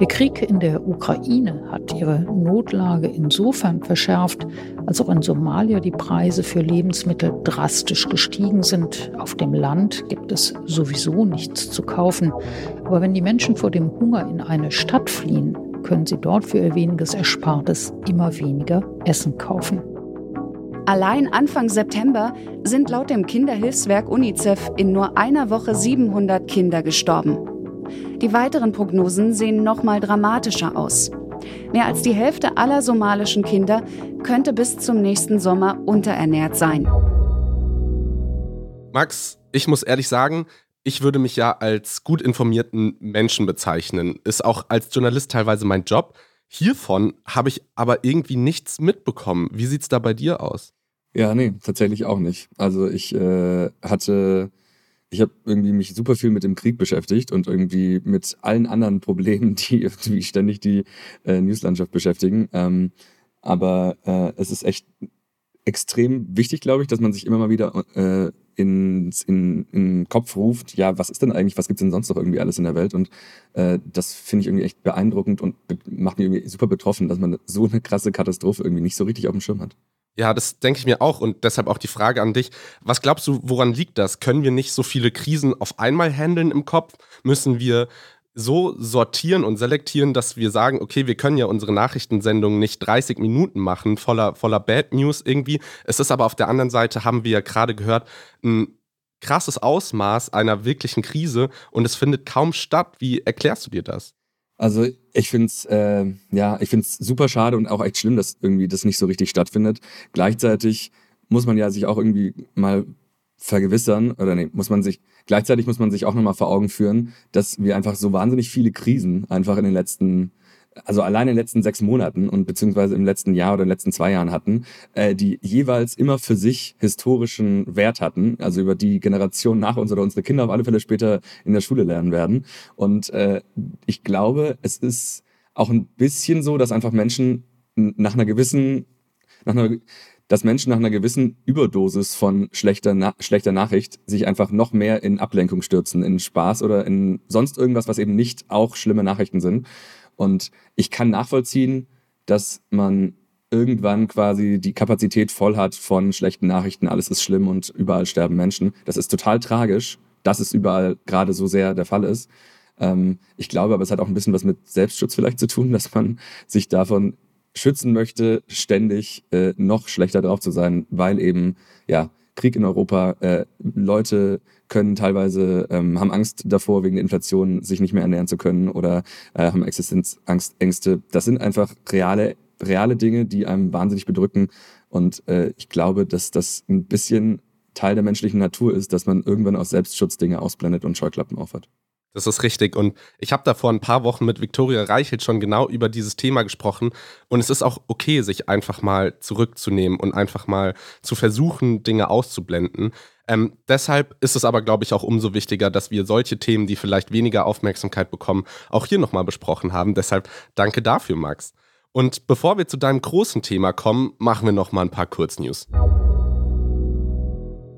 Der Krieg in der Ukraine hat ihre Notlage insofern verschärft, als auch in Somalia die Preise für Lebensmittel drastisch gestiegen sind. Auf dem Land gibt es sowieso nichts zu kaufen. Aber wenn die Menschen vor dem Hunger in eine Stadt fliehen, können sie dort für ihr weniges Erspartes immer weniger Essen kaufen. Allein Anfang September sind laut dem Kinderhilfswerk UNICEF in nur einer Woche 700 Kinder gestorben. Die weiteren Prognosen sehen noch mal dramatischer aus. Mehr als die Hälfte aller somalischen Kinder könnte bis zum nächsten Sommer unterernährt sein. Max, ich muss ehrlich sagen, ich würde mich ja als gut informierten Menschen bezeichnen. Ist auch als Journalist teilweise mein Job. Hiervon habe ich aber irgendwie nichts mitbekommen. Wie sieht es da bei dir aus? Ja, nee, tatsächlich auch nicht. Also ich äh, hatte ich habe irgendwie mich super viel mit dem Krieg beschäftigt und irgendwie mit allen anderen Problemen, (laughs) die irgendwie ständig die äh, Newslandschaft beschäftigen. Ähm, aber äh, es ist echt extrem wichtig, glaube ich, dass man sich immer mal wieder äh, in, in, in den Kopf ruft, ja, was ist denn eigentlich, was gibt es denn sonst noch irgendwie alles in der Welt? Und äh, das finde ich irgendwie echt beeindruckend und macht mich irgendwie super betroffen, dass man so eine krasse Katastrophe irgendwie nicht so richtig auf dem Schirm hat. Ja, das denke ich mir auch und deshalb auch die Frage an dich. Was glaubst du, woran liegt das? Können wir nicht so viele Krisen auf einmal handeln im Kopf? Müssen wir so sortieren und selektieren, dass wir sagen, okay, wir können ja unsere Nachrichtensendung nicht 30 Minuten machen, voller, voller Bad News irgendwie. Es ist aber auf der anderen Seite, haben wir ja gerade gehört, ein krasses Ausmaß einer wirklichen Krise und es findet kaum statt. Wie erklärst du dir das? Also ich finde es äh, ja, ich finde super schade und auch echt schlimm, dass irgendwie das nicht so richtig stattfindet. Gleichzeitig muss man ja sich auch irgendwie mal vergewissern oder nee, muss man sich gleichzeitig muss man sich auch nochmal vor Augen führen, dass wir einfach so wahnsinnig viele Krisen einfach in den letzten also allein in den letzten sechs Monaten und beziehungsweise im letzten Jahr oder in den letzten zwei Jahren hatten, äh, die jeweils immer für sich historischen Wert hatten, also über die Generation nach uns oder unsere Kinder auf alle Fälle später in der Schule lernen werden. Und äh, ich glaube, es ist auch ein bisschen so, dass einfach Menschen nach einer gewissen, nach einer dass Menschen nach einer gewissen Überdosis von schlechter, Na schlechter Nachricht sich einfach noch mehr in Ablenkung stürzen, in Spaß oder in sonst irgendwas, was eben nicht auch schlimme Nachrichten sind. Und ich kann nachvollziehen, dass man irgendwann quasi die Kapazität voll hat von schlechten Nachrichten, alles ist schlimm und überall sterben Menschen. Das ist total tragisch, dass es überall gerade so sehr der Fall ist. Ähm, ich glaube aber, es hat auch ein bisschen was mit Selbstschutz vielleicht zu tun, (laughs) dass man sich davon schützen möchte, ständig äh, noch schlechter drauf zu sein, weil eben ja Krieg in Europa, äh, Leute können teilweise, ähm, haben Angst davor, wegen der Inflation sich nicht mehr ernähren zu können oder äh, haben Existenzangst, Ängste. Das sind einfach reale, reale Dinge, die einem wahnsinnig bedrücken. Und äh, ich glaube, dass das ein bisschen Teil der menschlichen Natur ist, dass man irgendwann aus Selbstschutz Dinge ausblendet und Scheuklappen aufhat. Das ist richtig. Und ich habe da vor ein paar Wochen mit Viktoria Reichelt schon genau über dieses Thema gesprochen. Und es ist auch okay, sich einfach mal zurückzunehmen und einfach mal zu versuchen, Dinge auszublenden. Ähm, deshalb ist es aber, glaube ich, auch umso wichtiger, dass wir solche Themen, die vielleicht weniger Aufmerksamkeit bekommen, auch hier nochmal besprochen haben. Deshalb danke dafür, Max. Und bevor wir zu deinem großen Thema kommen, machen wir nochmal ein paar Kurznews.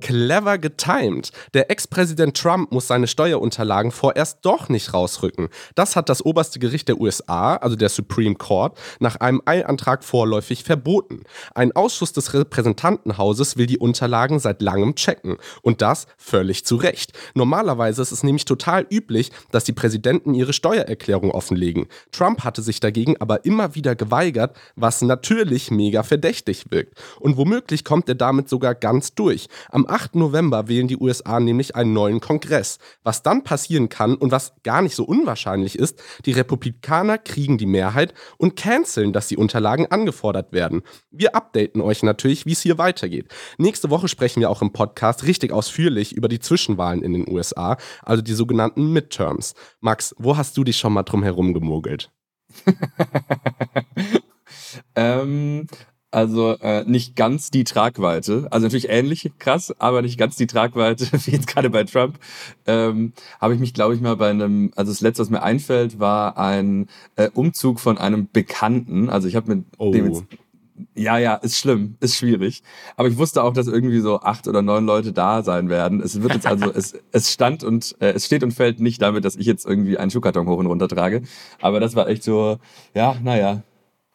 Clever getimed. Der Ex-Präsident Trump muss seine Steuerunterlagen vorerst doch nicht rausrücken. Das hat das oberste Gericht der USA, also der Supreme Court, nach einem Eilantrag vorläufig verboten. Ein Ausschuss des Repräsentantenhauses will die Unterlagen seit langem checken. Und das völlig zu Recht. Normalerweise ist es nämlich total üblich, dass die Präsidenten ihre Steuererklärung offenlegen. Trump hatte sich dagegen aber immer wieder geweigert, was natürlich mega verdächtig wirkt. Und womöglich kommt er damit sogar ganz durch. Am 8. November wählen die USA nämlich einen neuen Kongress. Was dann passieren kann und was gar nicht so unwahrscheinlich ist, die Republikaner kriegen die Mehrheit und canceln, dass die Unterlagen angefordert werden. Wir updaten euch natürlich, wie es hier weitergeht. Nächste Woche sprechen wir auch im Podcast richtig ausführlich über die Zwischenwahlen in den USA, also die sogenannten Midterms. Max, wo hast du dich schon mal drum herum gemogelt? (laughs) ähm, also äh, nicht ganz die Tragweite, also natürlich ähnlich krass, aber nicht ganz die Tragweite (laughs) wie jetzt gerade bei Trump. Ähm, Habe ich mich, glaube ich, mal bei einem, also das letzte, was mir einfällt, war ein äh, Umzug von einem Bekannten. Also ich habe mit Oh. dem jetzt ja, ja, ist schlimm, ist schwierig. Aber ich wusste auch, dass irgendwie so acht oder neun Leute da sein werden. Es wird jetzt also, (laughs) es, es stand und äh, es steht und fällt nicht damit, dass ich jetzt irgendwie einen Schuhkarton hoch und runter trage. Aber das war echt so, ja, naja,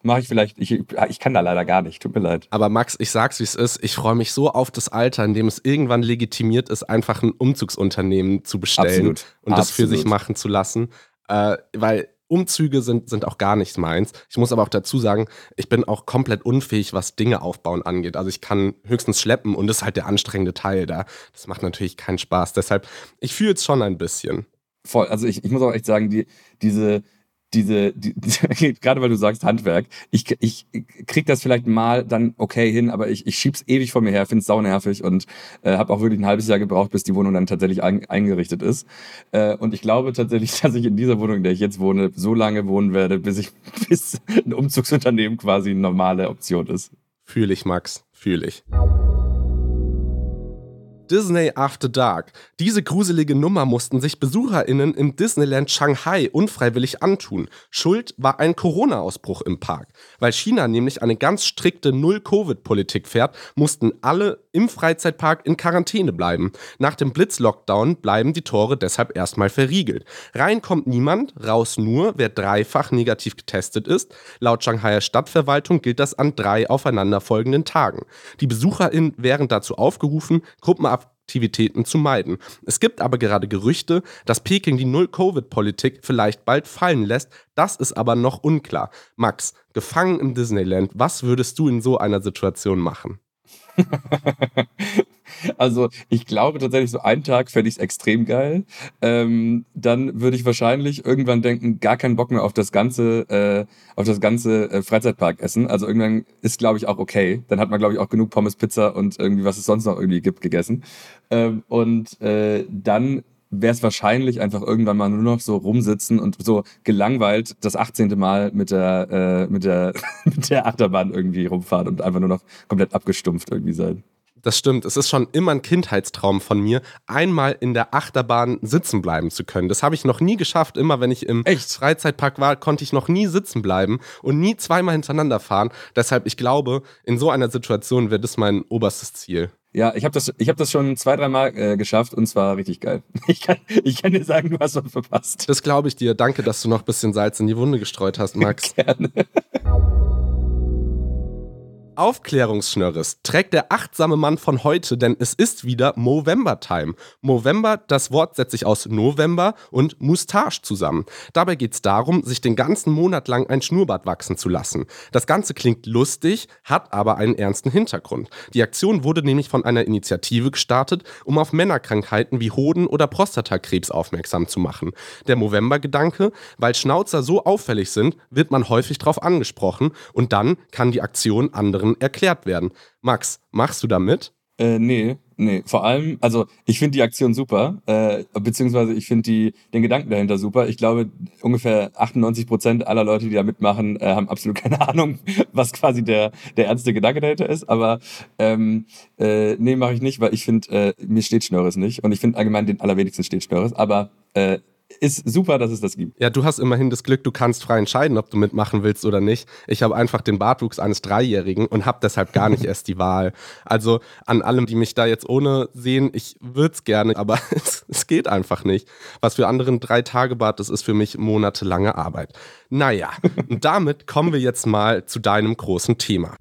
mache ich vielleicht. Ich, ich kann da leider gar nicht. Tut mir leid. Aber Max, ich sag's wie es ist, ich freue mich so auf das Alter, in dem es irgendwann legitimiert ist, einfach ein Umzugsunternehmen zu bestellen Absolut. und das für Absolut. sich machen zu lassen. Äh, weil Umzüge sind, sind auch gar nicht meins. Ich muss aber auch dazu sagen, ich bin auch komplett unfähig, was Dinge aufbauen angeht. Also ich kann höchstens schleppen und das ist halt der anstrengende Teil da. Das macht natürlich keinen Spaß. Deshalb, ich fühle es schon ein bisschen. Voll. Also ich, ich muss auch echt sagen, die, diese, diese, die, (laughs) gerade weil du sagst Handwerk, ich, ich krieg das vielleicht mal dann okay hin, aber ich, ich schieb's ewig vor mir her, find's saunervig und äh, habe auch wirklich ein halbes Jahr gebraucht, bis die Wohnung dann tatsächlich ein, eingerichtet ist. Äh, und ich glaube tatsächlich, (laughs) dass ich in dieser Wohnung, in der ich jetzt wohne, so lange wohnen werde, bis ich, (laughs) bis ein Umzugsunternehmen quasi eine normale Option ist. Fühle ich, Max. Fühle ich. Disney After Dark. Diese gruselige Nummer mussten sich BesucherInnen im Disneyland Shanghai unfreiwillig antun. Schuld war ein Corona-Ausbruch im Park. Weil China nämlich eine ganz strikte Null-Covid-Politik fährt, mussten alle im Freizeitpark in Quarantäne bleiben. Nach dem Blitz-Lockdown bleiben die Tore deshalb erstmal verriegelt. Rein kommt niemand, raus nur, wer dreifach negativ getestet ist. Laut Shanghaier Stadtverwaltung gilt das an drei aufeinanderfolgenden Tagen. Die BesucherInnen wären dazu aufgerufen, Gruppenaktivitäten zu meiden. Es gibt aber gerade Gerüchte, dass Peking die Null-Covid-Politik vielleicht bald fallen lässt. Das ist aber noch unklar. Max, gefangen im Disneyland, was würdest du in so einer Situation machen? (laughs) Also ich glaube tatsächlich, so einen Tag fände ich es extrem geil. Ähm, dann würde ich wahrscheinlich irgendwann denken, gar keinen Bock mehr auf das ganze, äh, auf das ganze äh, Freizeitpark essen. Also irgendwann ist, glaube ich, auch okay. Dann hat man, glaube ich, auch genug Pommes, Pizza und irgendwie, was es sonst noch irgendwie gibt, gegessen. Ähm, und äh, dann wäre es wahrscheinlich einfach irgendwann mal nur noch so rumsitzen und so gelangweilt das 18. Mal mit der, äh, mit der, (laughs) mit der Achterbahn irgendwie rumfahren und einfach nur noch komplett abgestumpft irgendwie sein. Das stimmt. Es ist schon immer ein Kindheitstraum von mir, einmal in der Achterbahn sitzen bleiben zu können. Das habe ich noch nie geschafft. Immer wenn ich im Echt? Freizeitpark war, konnte ich noch nie sitzen bleiben und nie zweimal hintereinander fahren. Deshalb, ich glaube, in so einer Situation wäre das mein oberstes Ziel. Ja, ich habe das, ich hab das schon zwei, dreimal äh, geschafft und zwar richtig geil. (laughs) Ich kann, ich kann dir sagen, du hast was verpasst. Das glaube ich dir. Danke, dass du noch ein bisschen Salz in die Wunde gestreut hast, Max. (laughs) Gerne. Aufklärungsschnörres trägt der achtsame Mann von heute, denn es ist wieder Movember-Time. Movember, das Wort setzt sich aus November und Moustache zusammen. Dabei geht es darum, sich den ganzen Monat lang ein Schnurrbart wachsen zu lassen. Das Ganze klingt lustig, hat aber einen ernsten Hintergrund. Die Aktion wurde nämlich von einer Initiative gestartet, um auf Männerkrankheiten wie Hoden- oder Prostatakrebs aufmerksam zu machen. Der Movember-Gedanke, weil Schnauzer so auffällig sind, wird man häufig darauf angesprochen und dann kann die Aktion anderen erklärt werden. Max, machst du da mit? Äh, nee, nee. Vor allem, also ich finde die Aktion super, äh, beziehungsweise ich finde den Gedanken dahinter super. Ich glaube, ungefähr 98 Prozent aller Leute, die da mitmachen, äh, haben absolut (laughs) keine Ahnung, was quasi der der ernste Gedanke dahinter ist. Aber ähm, äh, nee, mache ich nicht, weil ich finde, äh, mir steht Schnörres nicht und ich finde allgemein den allerwenigsten steht Schnörres. Aber äh, ist super, dass es das gibt. Ja, du hast immerhin das Glück, du kannst frei entscheiden, ob du mitmachen willst oder nicht. Ich habe einfach den Bartwuchs eines Dreijährigen und habe deshalb gar nicht (laughs) erst die Wahl. Also an allem, die mich da jetzt ohne sehen, ich würde es gerne, aber (laughs) es, es geht einfach nicht. Was für anderen drei Tage Bart ist, ist für mich monatelange Arbeit. Naja, (laughs) und damit kommen wir jetzt mal zu deinem großen Thema.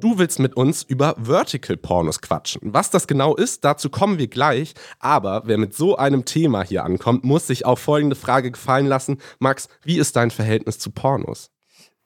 Du willst mit uns über Vertical Pornos quatschen. Was das genau ist, dazu kommen wir gleich. Aber wer mit so einem Thema hier ankommt, muss sich auch folgende Frage gefallen lassen. Max, wie ist dein Verhältnis zu Pornos?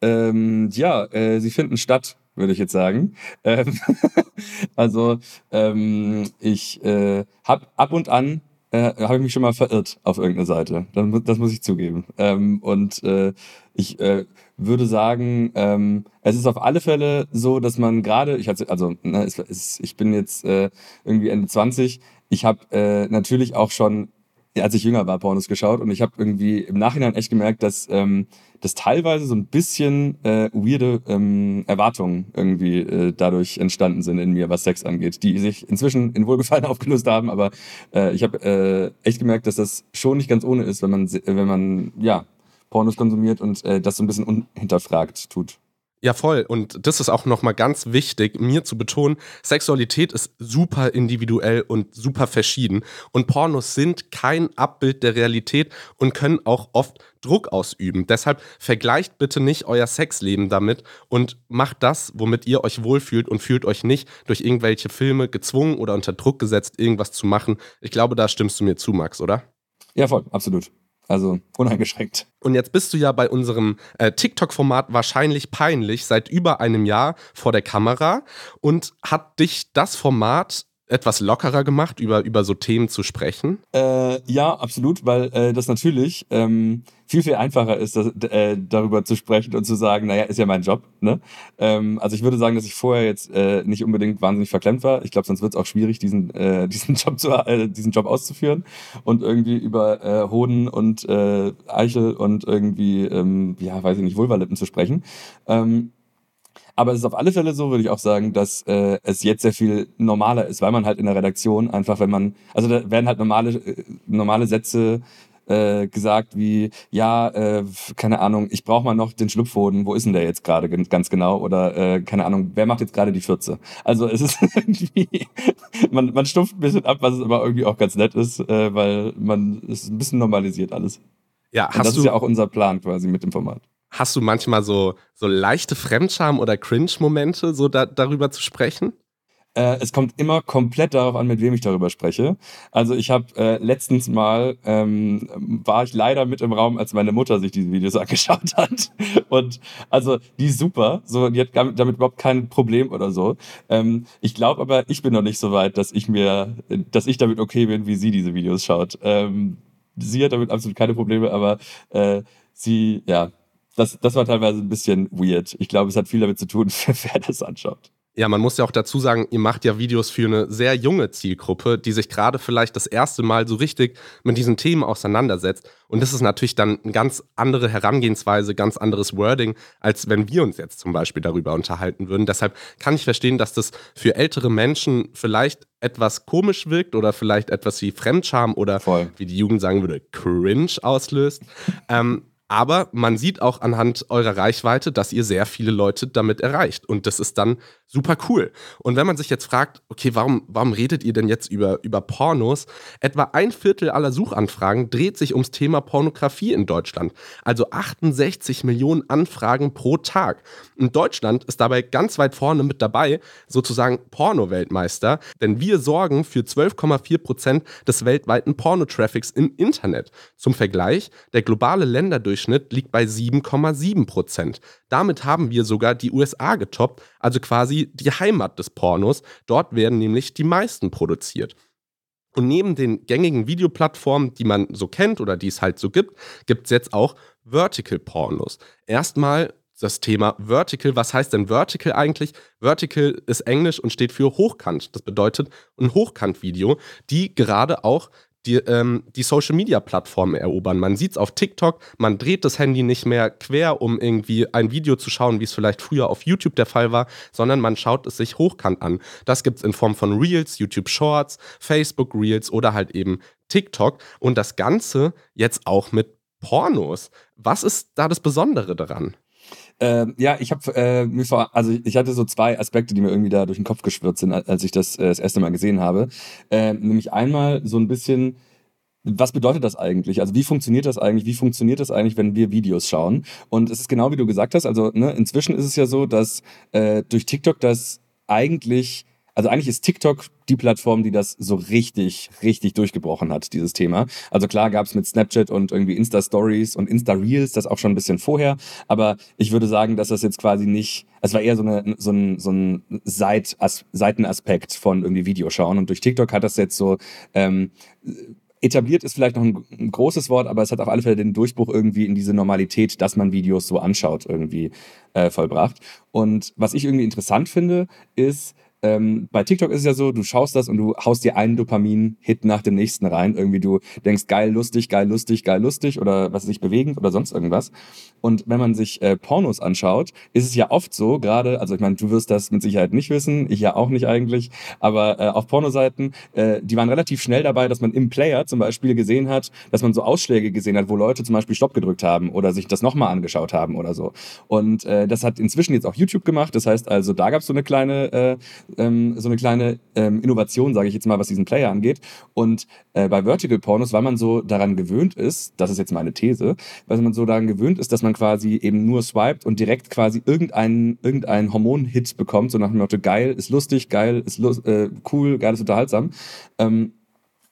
Ähm, ja, äh, sie finden statt. würde ich jetzt sagen. Ähm, (laughs) also ähm, ich äh, habe ab und an äh, habe ich mich schon mal verirrt auf irgendeine Seite. Das, das muss ich zugeben. Ähm, und äh, ich äh, würde sagen, ähm, es ist auf alle Fälle so, dass man gerade, ich hatte, also ne, es, es, ich bin jetzt äh, irgendwie Ende 20, ich habe äh, natürlich auch schon als ich jünger war, Pornos geschaut und ich habe irgendwie im Nachhinein echt gemerkt, dass ähm, das teilweise so ein bisschen äh, weirde ähm, Erwartungen irgendwie äh, dadurch entstanden sind in mir, was Sex angeht, die sich inzwischen in Wohlgefallen (laughs) aufgelöst haben, aber äh, ich habe äh, echt gemerkt, dass das schon nicht ganz ohne ist, wenn man wenn man ja Pornos konsumiert und äh, das so ein bisschen unhinterfragt tut. Ja, voll. Und das ist auch nochmal ganz wichtig, mir zu betonen, Sexualität ist super individuell und super verschieden. Und Pornos sind kein Abbild der Realität und können auch oft Druck ausüben. Deshalb vergleicht bitte nicht euer Sexleben damit und macht das, womit ihr euch wohlfühlt und fühlt euch nicht durch irgendwelche Filme gezwungen oder unter Druck gesetzt, irgendwas zu machen. Ich glaube, da stimmst du mir zu, Max, oder? Ja, voll, absolut. Also uneingeschränkt. Und jetzt bist du ja bei unserem äh, TikTok-Format wahrscheinlich peinlich seit über einem Jahr vor der Kamera. Und hat dich das Format etwas lockerer gemacht, über, über so Themen zu sprechen? Äh, ja, absolut, weil äh, das natürlich ähm, viel, viel einfacher ist, das, äh, darüber zu sprechen und zu sagen, naja, ist ja mein Job. Ne? Ähm, also ich würde sagen, dass ich vorher jetzt äh, nicht unbedingt wahnsinnig verklemmt war. Ich glaube, sonst wird es auch schwierig, diesen, äh, (laughs) diesen, Job zu, äh, diesen Job auszuführen und irgendwie über äh, Hoden und äh, Eichel und irgendwie, ähm, ja, weiß ich nicht, Vulvalippen zu sprechen. Ähm, aber es ist auf alle Fälle so, würde ich auch sagen, dass äh, es jetzt sehr viel normaler ist, weil man halt in der Redaktion einfach, wenn man, also da werden halt normale, äh, normale Sätze äh, gesagt wie, ja, äh, keine Ahnung, ich brauche mal noch den Schlupfhoden, wo ist denn der jetzt gerade ganz genau? Oder äh, keine Ahnung, wer macht jetzt gerade die Fürze? Also es ist (laughs) irgendwie, man, man stumpft ein bisschen ab, was es aber irgendwie auch ganz nett ist, äh, weil man es ein bisschen normalisiert alles. Ja, hast Und das du, ist ja auch unser Plan quasi mit dem Format hast du manchmal so, so leichte Fremdscham- oder Cringe-Momente, so da, darüber zu sprechen? Äh, es kommt immer komplett darauf an, mit wem ich darüber spreche. Also ich habe äh, letztens mal, ähm, war ich leider mit im Raum, als meine Mutter sich diese Videos (laughs) angeschaut hat. Und also die ist super, so, die hat damit, überhaupt kein Problem oder so. Ähm, ich glaube aber, ich bin noch nicht so weit, dass ich mir, dass ich damit okay bin, wie sie diese Videos schaut. Ähm, sie hat damit absolut keine Probleme, aber äh, sie, ja, das, das war teilweise ein bisschen weird. Ich glaube, es hat viel damit zu tun, (laughs) wer das anschaut. Ja, man muss ja auch dazu sagen, ihr macht ja Videos für eine sehr junge Zielgruppe, die sich gerade vielleicht das erste Mal so richtig mit diesen Themen auseinandersetzt. Und das ist natürlich dann eine ganz andere Herangehensweise, ganz anderes Wording, als wenn wir uns jetzt zum Beispiel darüber unterhalten würden. Deshalb kann ich verstehen, dass das für ältere Menschen vielleicht etwas komisch wirkt oder vielleicht etwas wie Fremdscham oder, Voll. wie die Jugend sagen würde, cringe auslöst. ähm, aber man sieht auch anhand eurer Reichweite, dass ihr sehr viele Leute damit erreicht. Und das ist dann super cool. Und wenn man sich jetzt fragt, okay, warum, warum redet ihr denn jetzt über, über Pornos? Etwa ein Viertel aller Suchanfragen dreht sich ums Thema Pornografie in Deutschland. Also 68 Millionen Anfragen pro Tag. Und Deutschland ist dabei ganz weit vorne mit dabei, sozusagen Porno-Weltmeister. Denn wir sorgen für 12,4 Prozent des weltweiten Pornotraffics im Internet. Zum Vergleich, der globale Länderdurchschnitt Durchschnitt liegt bei 7,7 Prozent. Damit haben wir sogar die USA getoppt, also quasi die Heimat des Pornos. Dort werden nämlich die meisten produziert. Und neben den gängigen Videoplattformen, die man so kennt oder die es halt so gibt, gibt es jetzt auch Vertical Pornos. Erstmal das Thema Vertical. Was heißt denn Vertical eigentlich? Vertical ist Englisch und steht für Hochkant. Das bedeutet ein Hochkant-Video, die gerade auch die, ähm, die Social Media Plattformen erobern. Man sieht es auf TikTok, man dreht das Handy nicht mehr quer, um irgendwie ein Video zu schauen, wie es vielleicht früher auf YouTube der Fall war, sondern man schaut es sich hochkant an. Das gibt es in Form von Reels, YouTube Shorts, Facebook Reels oder halt eben TikTok. Und das Ganze jetzt auch mit Pornos. Was ist da das Besondere daran? Ähm, ja, ich habe äh, mir vor, also ich hatte so zwei Aspekte, die mir irgendwie da durch den Kopf geschwirrt sind, als ich das äh, das erste Mal gesehen habe. Äh, nämlich einmal so ein bisschen was bedeutet das eigentlich? Also wie funktioniert das eigentlich? Wie funktioniert das eigentlich, wenn wir Videos schauen? Und es ist genau wie du gesagt hast. Also ne, inzwischen ist es ja so, dass äh, durch TikTok das eigentlich also eigentlich ist TikTok die Plattform, die das so richtig, richtig durchgebrochen hat, dieses Thema. Also klar gab es mit Snapchat und irgendwie Insta-Stories und Insta-Reels das auch schon ein bisschen vorher, aber ich würde sagen, dass das jetzt quasi nicht, es war eher so, eine, so ein, so ein Seit Seitenaspekt von irgendwie Videoschauen und durch TikTok hat das jetzt so ähm, etabliert ist vielleicht noch ein, ein, großes Wort, aber es hat auf alle Fälle den Durchbruch irgendwie in diese Normalität, dass man Videos so anschaut, irgendwie äh, vollbracht. Und was ich irgendwie interessant finde, ist, ähm, bei TikTok ist es ja so, du schaust das und du haust dir einen Dopamin-Hit nach dem nächsten rein. Irgendwie du denkst, geil, lustig, geil, lustig, geil, lustig oder was sich bewegend oder sonst irgendwas. Und wenn man sich äh, Pornos anschaut, ist es ja oft so, gerade, also ich meine, du wirst das mit Sicherheit nicht wissen, ich ja auch nicht eigentlich, aber äh, auf Pornoseiten, äh, die waren relativ schnell dabei, dass man im Player zum Beispiel gesehen hat, dass man so Ausschläge gesehen hat, wo Leute zum Beispiel Stopp gedrückt haben oder sich das nochmal angeschaut haben oder so. Und äh, das hat inzwischen jetzt auch YouTube gemacht. Das heißt also, da gab es so eine kleine äh, ähm, so eine kleine ähm, Innovation, sage ich jetzt mal, was diesen Player angeht. Und äh, bei Vertical Pornos, weil man so daran gewöhnt ist, das ist jetzt meine These, weil man so daran gewöhnt ist, dass man quasi eben nur swiped und direkt quasi irgendeinen irgendein Hormon-Hit bekommt, so nach dem Motto, geil, ist lustig, geil, ist äh, cool, geil, ist unterhaltsam. Ähm,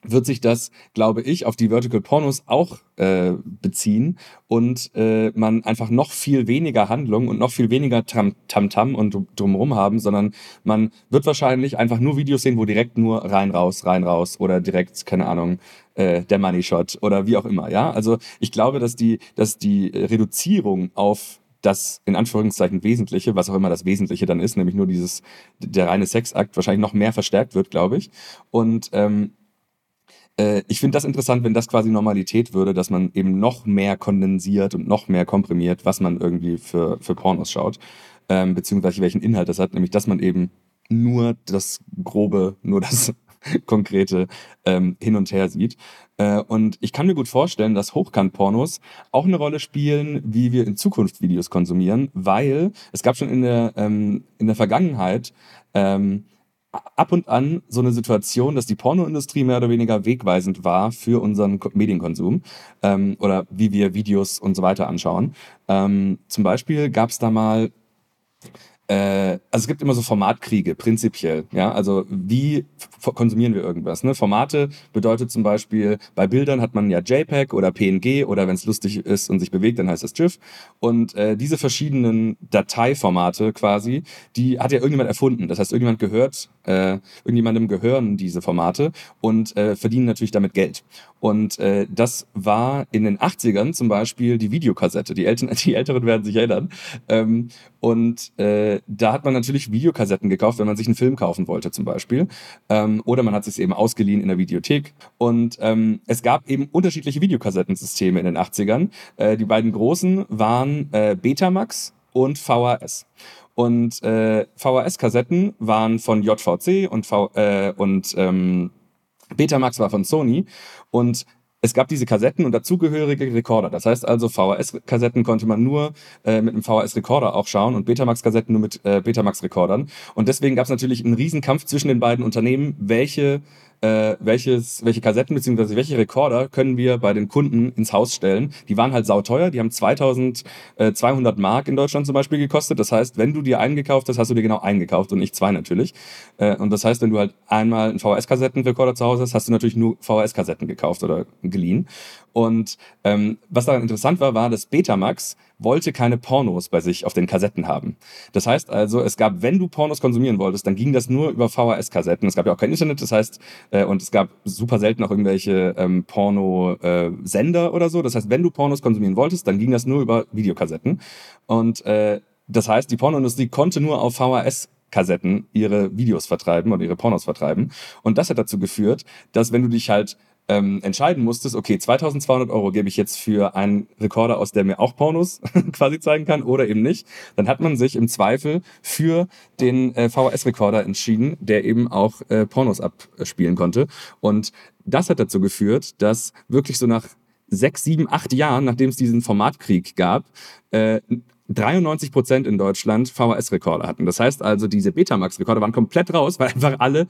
wird sich das, glaube ich, auf die Vertical Pornos auch äh, beziehen und äh, man einfach noch viel weniger Handlung und noch viel weniger Tamtam -Tam und drumherum haben, sondern man wird wahrscheinlich einfach nur Videos sehen, wo direkt nur rein, raus, rein, raus oder direkt, keine Ahnung, äh, der Money Shot oder wie auch immer. Ja, also ich glaube, dass die, dass die Reduzierung auf das in Anführungszeichen Wesentliche, was auch immer das Wesentliche dann ist, nämlich nur dieses der reine Sexakt, wahrscheinlich noch mehr verstärkt wird, glaube ich. Und ähm, äh, ich finde das interessant, wenn das quasi Normalität würde, dass man eben noch mehr kondensiert und noch mehr komprimiert, was man irgendwie für, für Pornos schaut, ähm, beziehungsweise welchen Inhalt das hat, nämlich dass man eben nur das Grobe, nur das (laughs) Konkrete ähm, hin und her sieht. Äh, und ich kann mir gut vorstellen, dass Hochkant-Pornos auch eine Rolle spielen, wie wir in Zukunft Videos konsumieren, weil es gab schon in der, ähm, in der Vergangenheit ähm, ab und an so eine Situation, dass die Pornoindustrie mehr oder weniger wegweisend war für unseren Medienkonsum ähm, oder wie wir Videos und so weiter anschauen. Ähm, zum Beispiel gab es da mal äh, also es gibt immer so Formatkriege, prinzipiell. Ja, also wie konsumieren wir irgendwas? Ne? Formate bedeutet zum Beispiel, bei Bildern hat man ja JPEG oder PNG oder wenn es lustig ist und sich bewegt, dann heißt das GIF. Und äh, diese verschiedenen Dateiformate quasi, die hat ja irgendjemand erfunden. Das heißt, irgendjemand gehört, äh, irgendjemandem gehören diese Formate und äh, verdienen natürlich damit Geld. Und äh, das war in den 80ern zum Beispiel die Videokassette. Die, Eltern, (laughs) die Älteren werden sich erinnern. Ähm, und äh, da hat man natürlich Videokassetten gekauft, wenn man sich einen Film kaufen wollte zum Beispiel. Ähm, oder man hat sich eben ausgeliehen in der Videothek. Und ähm, es gab eben unterschiedliche Videokassettensysteme in den 80ern. Äh, die beiden großen waren äh, Betamax und VHS. Und äh, VHS-Kassetten waren von JVC und, v äh, und ähm, Betamax war von Sony. Und es gab diese Kassetten und dazugehörige Rekorder. Das heißt also, VHS-Kassetten konnte man nur äh, mit einem VHS-Rekorder auch schauen und Betamax-Kassetten nur mit äh, Betamax-Rekordern. Und deswegen gab es natürlich einen Riesenkampf zwischen den beiden Unternehmen, welche äh, welches, welche Kassetten bzw. welche Rekorder können wir bei den Kunden ins Haus stellen. Die waren halt sauteuer, die haben 2200 Mark in Deutschland zum Beispiel gekostet. Das heißt, wenn du dir einen gekauft hast, hast du dir genau einen gekauft und nicht zwei natürlich. Äh, und das heißt, wenn du halt einmal einen VHS-Kassettenrekorder zu Hause hast, hast du natürlich nur VHS-Kassetten gekauft oder geliehen. Und ähm, was daran interessant war, war, dass Betamax wollte keine Pornos bei sich auf den Kassetten haben. Das heißt also, es gab, wenn du Pornos konsumieren wolltest, dann ging das nur über VHS-Kassetten. Es gab ja auch kein Internet, das heißt, äh, und es gab super selten auch irgendwelche ähm, Porno-Sender äh, oder so. Das heißt, wenn du Pornos konsumieren wolltest, dann ging das nur über Videokassetten. Und äh, das heißt, die Pornoindustrie konnte nur auf VHS Kassetten ihre Videos vertreiben oder ihre Pornos vertreiben. Und das hat dazu geführt, dass wenn du dich halt ähm, entscheiden musstest, okay, 2200 Euro gebe ich jetzt für einen Rekorder aus, der mir auch Pornos (laughs) quasi zeigen kann oder eben nicht, dann hat man sich im Zweifel für den äh, VHS-Rekorder entschieden, der eben auch äh, Pornos abspielen konnte. Und das hat dazu geführt, dass wirklich so nach sechs, sieben, acht Jahren, nachdem es diesen Formatkrieg gab, äh, 93 Prozent in Deutschland VHS-Rekorder hatten. Das heißt also, diese Betamax-Rekorder waren komplett raus, weil einfach alle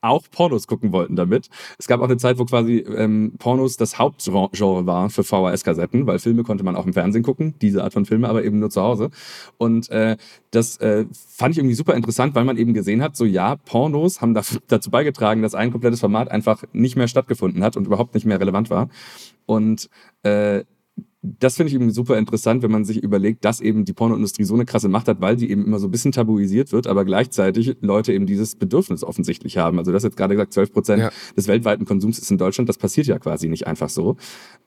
auch Pornos gucken wollten damit. Es gab auch eine Zeit, wo quasi ähm, Pornos das Hauptgenre war für VHS-Kassetten, weil Filme konnte man auch im Fernsehen gucken, diese Art von Filme, aber eben nur zu Hause. Und äh, das äh, fand ich irgendwie super interessant, weil man eben gesehen hat, so ja, Pornos haben (laughs) dazu beigetragen, dass ein komplettes Format einfach nicht mehr stattgefunden hat und überhaupt nicht mehr relevant war. Und äh, das finde ich eben super interessant, wenn man sich überlegt, dass eben die Pornoindustrie so eine krasse Macht hat, weil sie eben immer so ein bisschen tabuisiert wird, aber gleichzeitig Leute eben dieses Bedürfnis offensichtlich haben. Also du hast jetzt gerade gesagt, 12 Prozent ja. des weltweiten Konsums ist in Deutschland. Das passiert ja quasi nicht einfach so.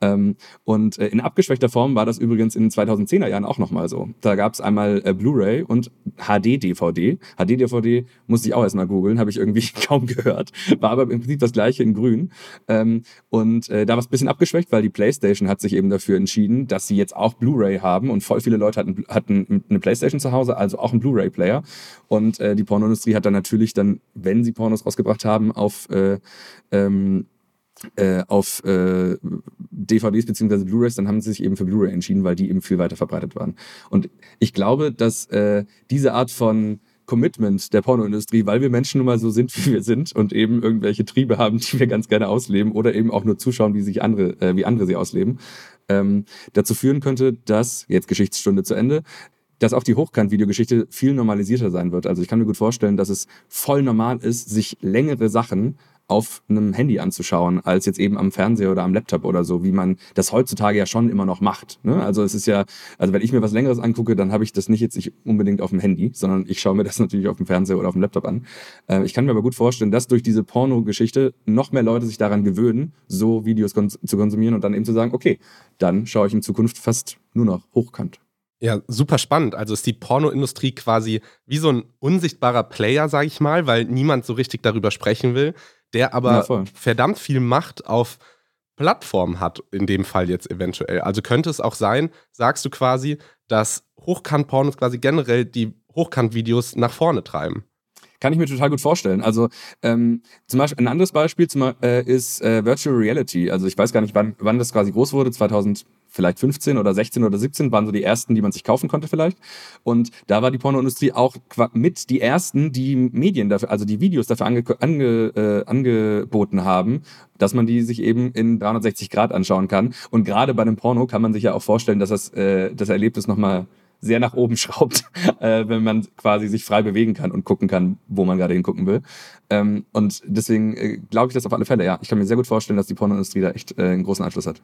Ähm, und äh, in abgeschwächter Form war das übrigens in den 2010er Jahren auch nochmal so. Da gab es einmal äh, Blu-ray und HD-DVD. HD-DVD musste ich auch erstmal googeln, habe ich irgendwie (laughs) kaum gehört. War aber im Prinzip das gleiche in grün. Ähm, und äh, da war es ein bisschen abgeschwächt, weil die PlayStation hat sich eben dafür entschieden, entschieden, dass sie jetzt auch Blu-ray haben und voll viele Leute hatten, hatten eine Playstation zu Hause, also auch einen Blu-ray-Player. Und äh, die Pornoindustrie hat dann natürlich dann, wenn sie Pornos rausgebracht haben, auf äh, ähm, äh, auf äh, DVDs bzw. Blu-rays, dann haben sie sich eben für Blu-ray entschieden, weil die eben viel weiter verbreitet waren. Und ich glaube, dass äh, diese Art von Commitment der Pornoindustrie, weil wir Menschen nun mal so sind, (laughs) wie wir sind und eben irgendwelche Triebe haben, die wir ganz gerne ausleben oder eben auch nur zuschauen, wie sich andere, äh, wie andere sie ausleben, ähm, dazu führen könnte, dass, jetzt Geschichtsstunde zu Ende, dass auch die Hochkant-Videogeschichte viel normalisierter sein wird. Also ich kann mir gut vorstellen, dass es voll normal ist, sich längere Sachen auf einem Handy anzuschauen, als jetzt eben am Fernseher oder am Laptop oder so, wie man das heutzutage ja schon immer noch macht. Ne? Also es ist ja, also wenn ich mir was Längeres angucke, dann habe ich das nicht jetzt nicht unbedingt auf dem Handy, sondern ich schaue mir (laughs) das natürlich auf dem Fernseher oder auf dem Laptop an. Äh, ich kann mir aber gut vorstellen, dass durch diese Porno-Geschichte noch mehr Leute sich daran gewöhnen, so Videos kon zu konsumieren und dann eben zu sagen, okay, dann schaue ich in Zukunft fast nur noch hochkant. Ja, super spannend. Also ist die Pornoindustrie quasi wie so ein unsichtbarer Player, sage ich mal, weil niemand so richtig darüber sprechen will der aber ja, verdammt viel Macht auf Plattformen hat, in dem Fall jetzt eventuell. Also könnte es auch sein, sagst du quasi, dass Hochkant-Pornos quasi generell die Hochkant-Videos nach vorne treiben. Kann ich mir total gut vorstellen. Also ähm, zum Beispiel ein anderes Beispiel zum, äh, ist äh, Virtual Reality. Also ich weiß gar nicht, wann, wann das quasi groß wurde, 2000 vielleicht 15 oder 16 oder 17 waren so die ersten, die man sich kaufen konnte vielleicht. Und da war die Pornoindustrie auch mit die ersten, die Medien dafür, also die Videos dafür ange, ange, äh, angeboten haben, dass man die sich eben in 360 Grad anschauen kann. Und gerade bei einem Porno kann man sich ja auch vorstellen, dass das, äh, das Erlebnis nochmal sehr nach oben (laughs) schraubt, äh, wenn man quasi sich frei bewegen kann und gucken kann, wo man gerade hingucken will. Ähm, und deswegen äh, glaube ich das auf alle Fälle, ja. Ich kann mir sehr gut vorstellen, dass die Pornoindustrie da echt äh, einen großen Einfluss hat.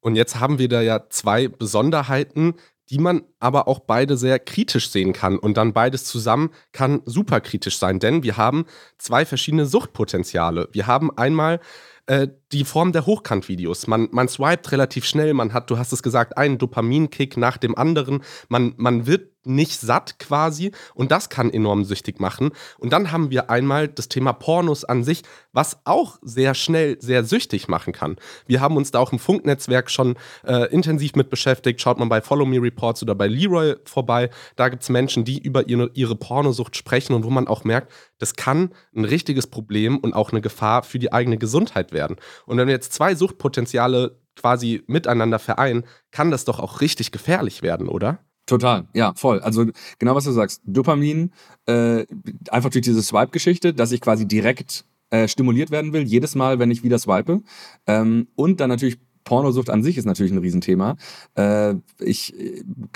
Und jetzt haben wir da ja zwei Besonderheiten, die man aber auch beide sehr kritisch sehen kann. Und dann beides zusammen kann super kritisch sein, denn wir haben zwei verschiedene Suchtpotenziale. Wir haben einmal äh, die Form der Hochkant-Videos. Man, man swiped relativ schnell, man hat, du hast es gesagt, einen Dopaminkick nach dem anderen. Man, man wird nicht satt quasi und das kann enorm süchtig machen. Und dann haben wir einmal das Thema Pornos an sich, was auch sehr schnell sehr süchtig machen kann. Wir haben uns da auch im Funknetzwerk schon äh, intensiv mit beschäftigt. Schaut man bei Follow Me Reports oder bei Leroy vorbei. Da gibt es Menschen, die über ihre, ihre Pornosucht sprechen und wo man auch merkt, das kann ein richtiges Problem und auch eine Gefahr für die eigene Gesundheit werden. Und wenn wir jetzt zwei Suchtpotenziale quasi miteinander vereinen, kann das doch auch richtig gefährlich werden, oder? Total, ja, voll. Also genau was du sagst. Dopamin, äh, einfach durch diese Swipe-Geschichte, dass ich quasi direkt äh, stimuliert werden will, jedes Mal, wenn ich wieder swipe. Ähm, und dann natürlich Pornosucht an sich ist natürlich ein Riesenthema. Äh, ich,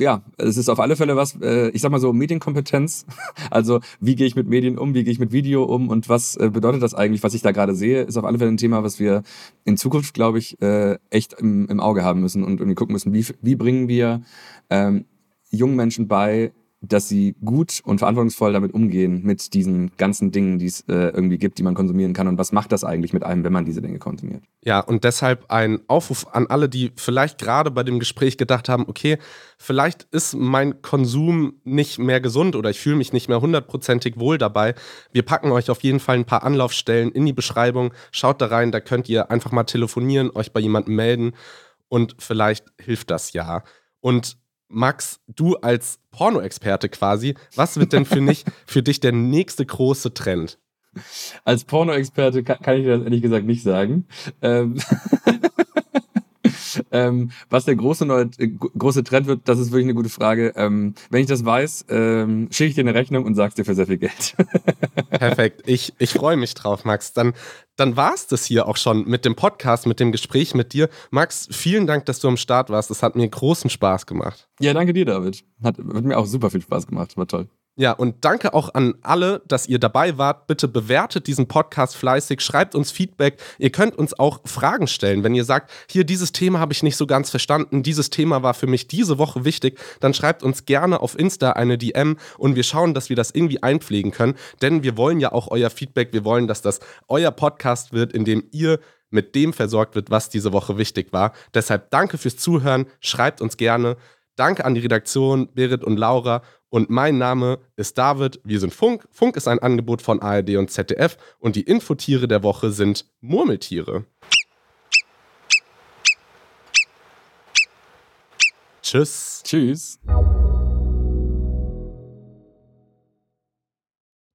ja, es ist auf alle Fälle was, äh, ich sag mal so, Medienkompetenz. (laughs) Also, wie gehe ich mit Medien um, wie gehe ich mit Video um und was äh, bedeutet das eigentlich, was ich da gerade sehe, ist auf alle Fälle ein Thema, was wir in Zukunft, glaube ich, äh, echt im, im Auge haben müssen und irgendwie gucken müssen, wie, wie bringen wir ähm, jungen Menschen bei, dass sie gut und verantwortungsvoll damit umgehen, mit diesen ganzen Dingen, die es äh, irgendwie gibt, die man konsumieren kann. Und was macht das eigentlich mit einem, wenn man diese Dinge konsumiert? Ja, und deshalb ein Aufruf an alle, die vielleicht gerade bei dem Gespräch gedacht haben, okay, vielleicht ist mein Konsum nicht mehr gesund oder ich fühle mich nicht mehr hundertprozentig wohl dabei. Wir packen euch auf jeden Fall ein paar Anlaufstellen in die Beschreibung. Schaut da rein, da könnt ihr einfach mal telefonieren, euch bei jemandem melden und vielleicht hilft das ja. Und Max, du als Porno-Experte quasi, was wird denn für, (laughs) nicht, für dich der nächste große Trend? Als Porno-Experte kann, kann, ich dir das ehrlich gesagt nicht sagen. Ähm (laughs) (laughs) ähm, was der große neue äh, große Trend wird, das ist wirklich eine gute Frage. Ähm, wenn ich das weiß, ähm, schicke ich dir eine Rechnung und sag's dir für sehr viel Geld. (laughs) Perfekt. Ich, ich freue mich drauf, Max. Dann, dann war es das hier auch schon mit dem Podcast, mit dem Gespräch mit dir. Max, vielen Dank, dass du am Start warst. Das hat mir großen Spaß gemacht. Ja, danke dir, David. Hat, hat mir auch super viel Spaß gemacht. War toll. Ja, und danke auch an alle, dass ihr dabei wart. Bitte bewertet diesen Podcast fleißig, schreibt uns Feedback. Ihr könnt uns auch Fragen stellen. Wenn ihr sagt, hier dieses Thema habe ich nicht so ganz verstanden, dieses Thema war für mich diese Woche wichtig, dann schreibt uns gerne auf Insta eine DM und wir schauen, dass wir das irgendwie einpflegen können. Denn wir wollen ja auch euer Feedback. Wir wollen, dass das euer Podcast wird, in dem ihr mit dem versorgt wird, was diese Woche wichtig war. Deshalb danke fürs Zuhören. Schreibt uns gerne. Danke an die Redaktion, Berit und Laura. Und mein Name ist David. Wir sind Funk. Funk ist ein Angebot von ARD und ZDF. Und die Infotiere der Woche sind Murmeltiere. Tschüss. Tschüss.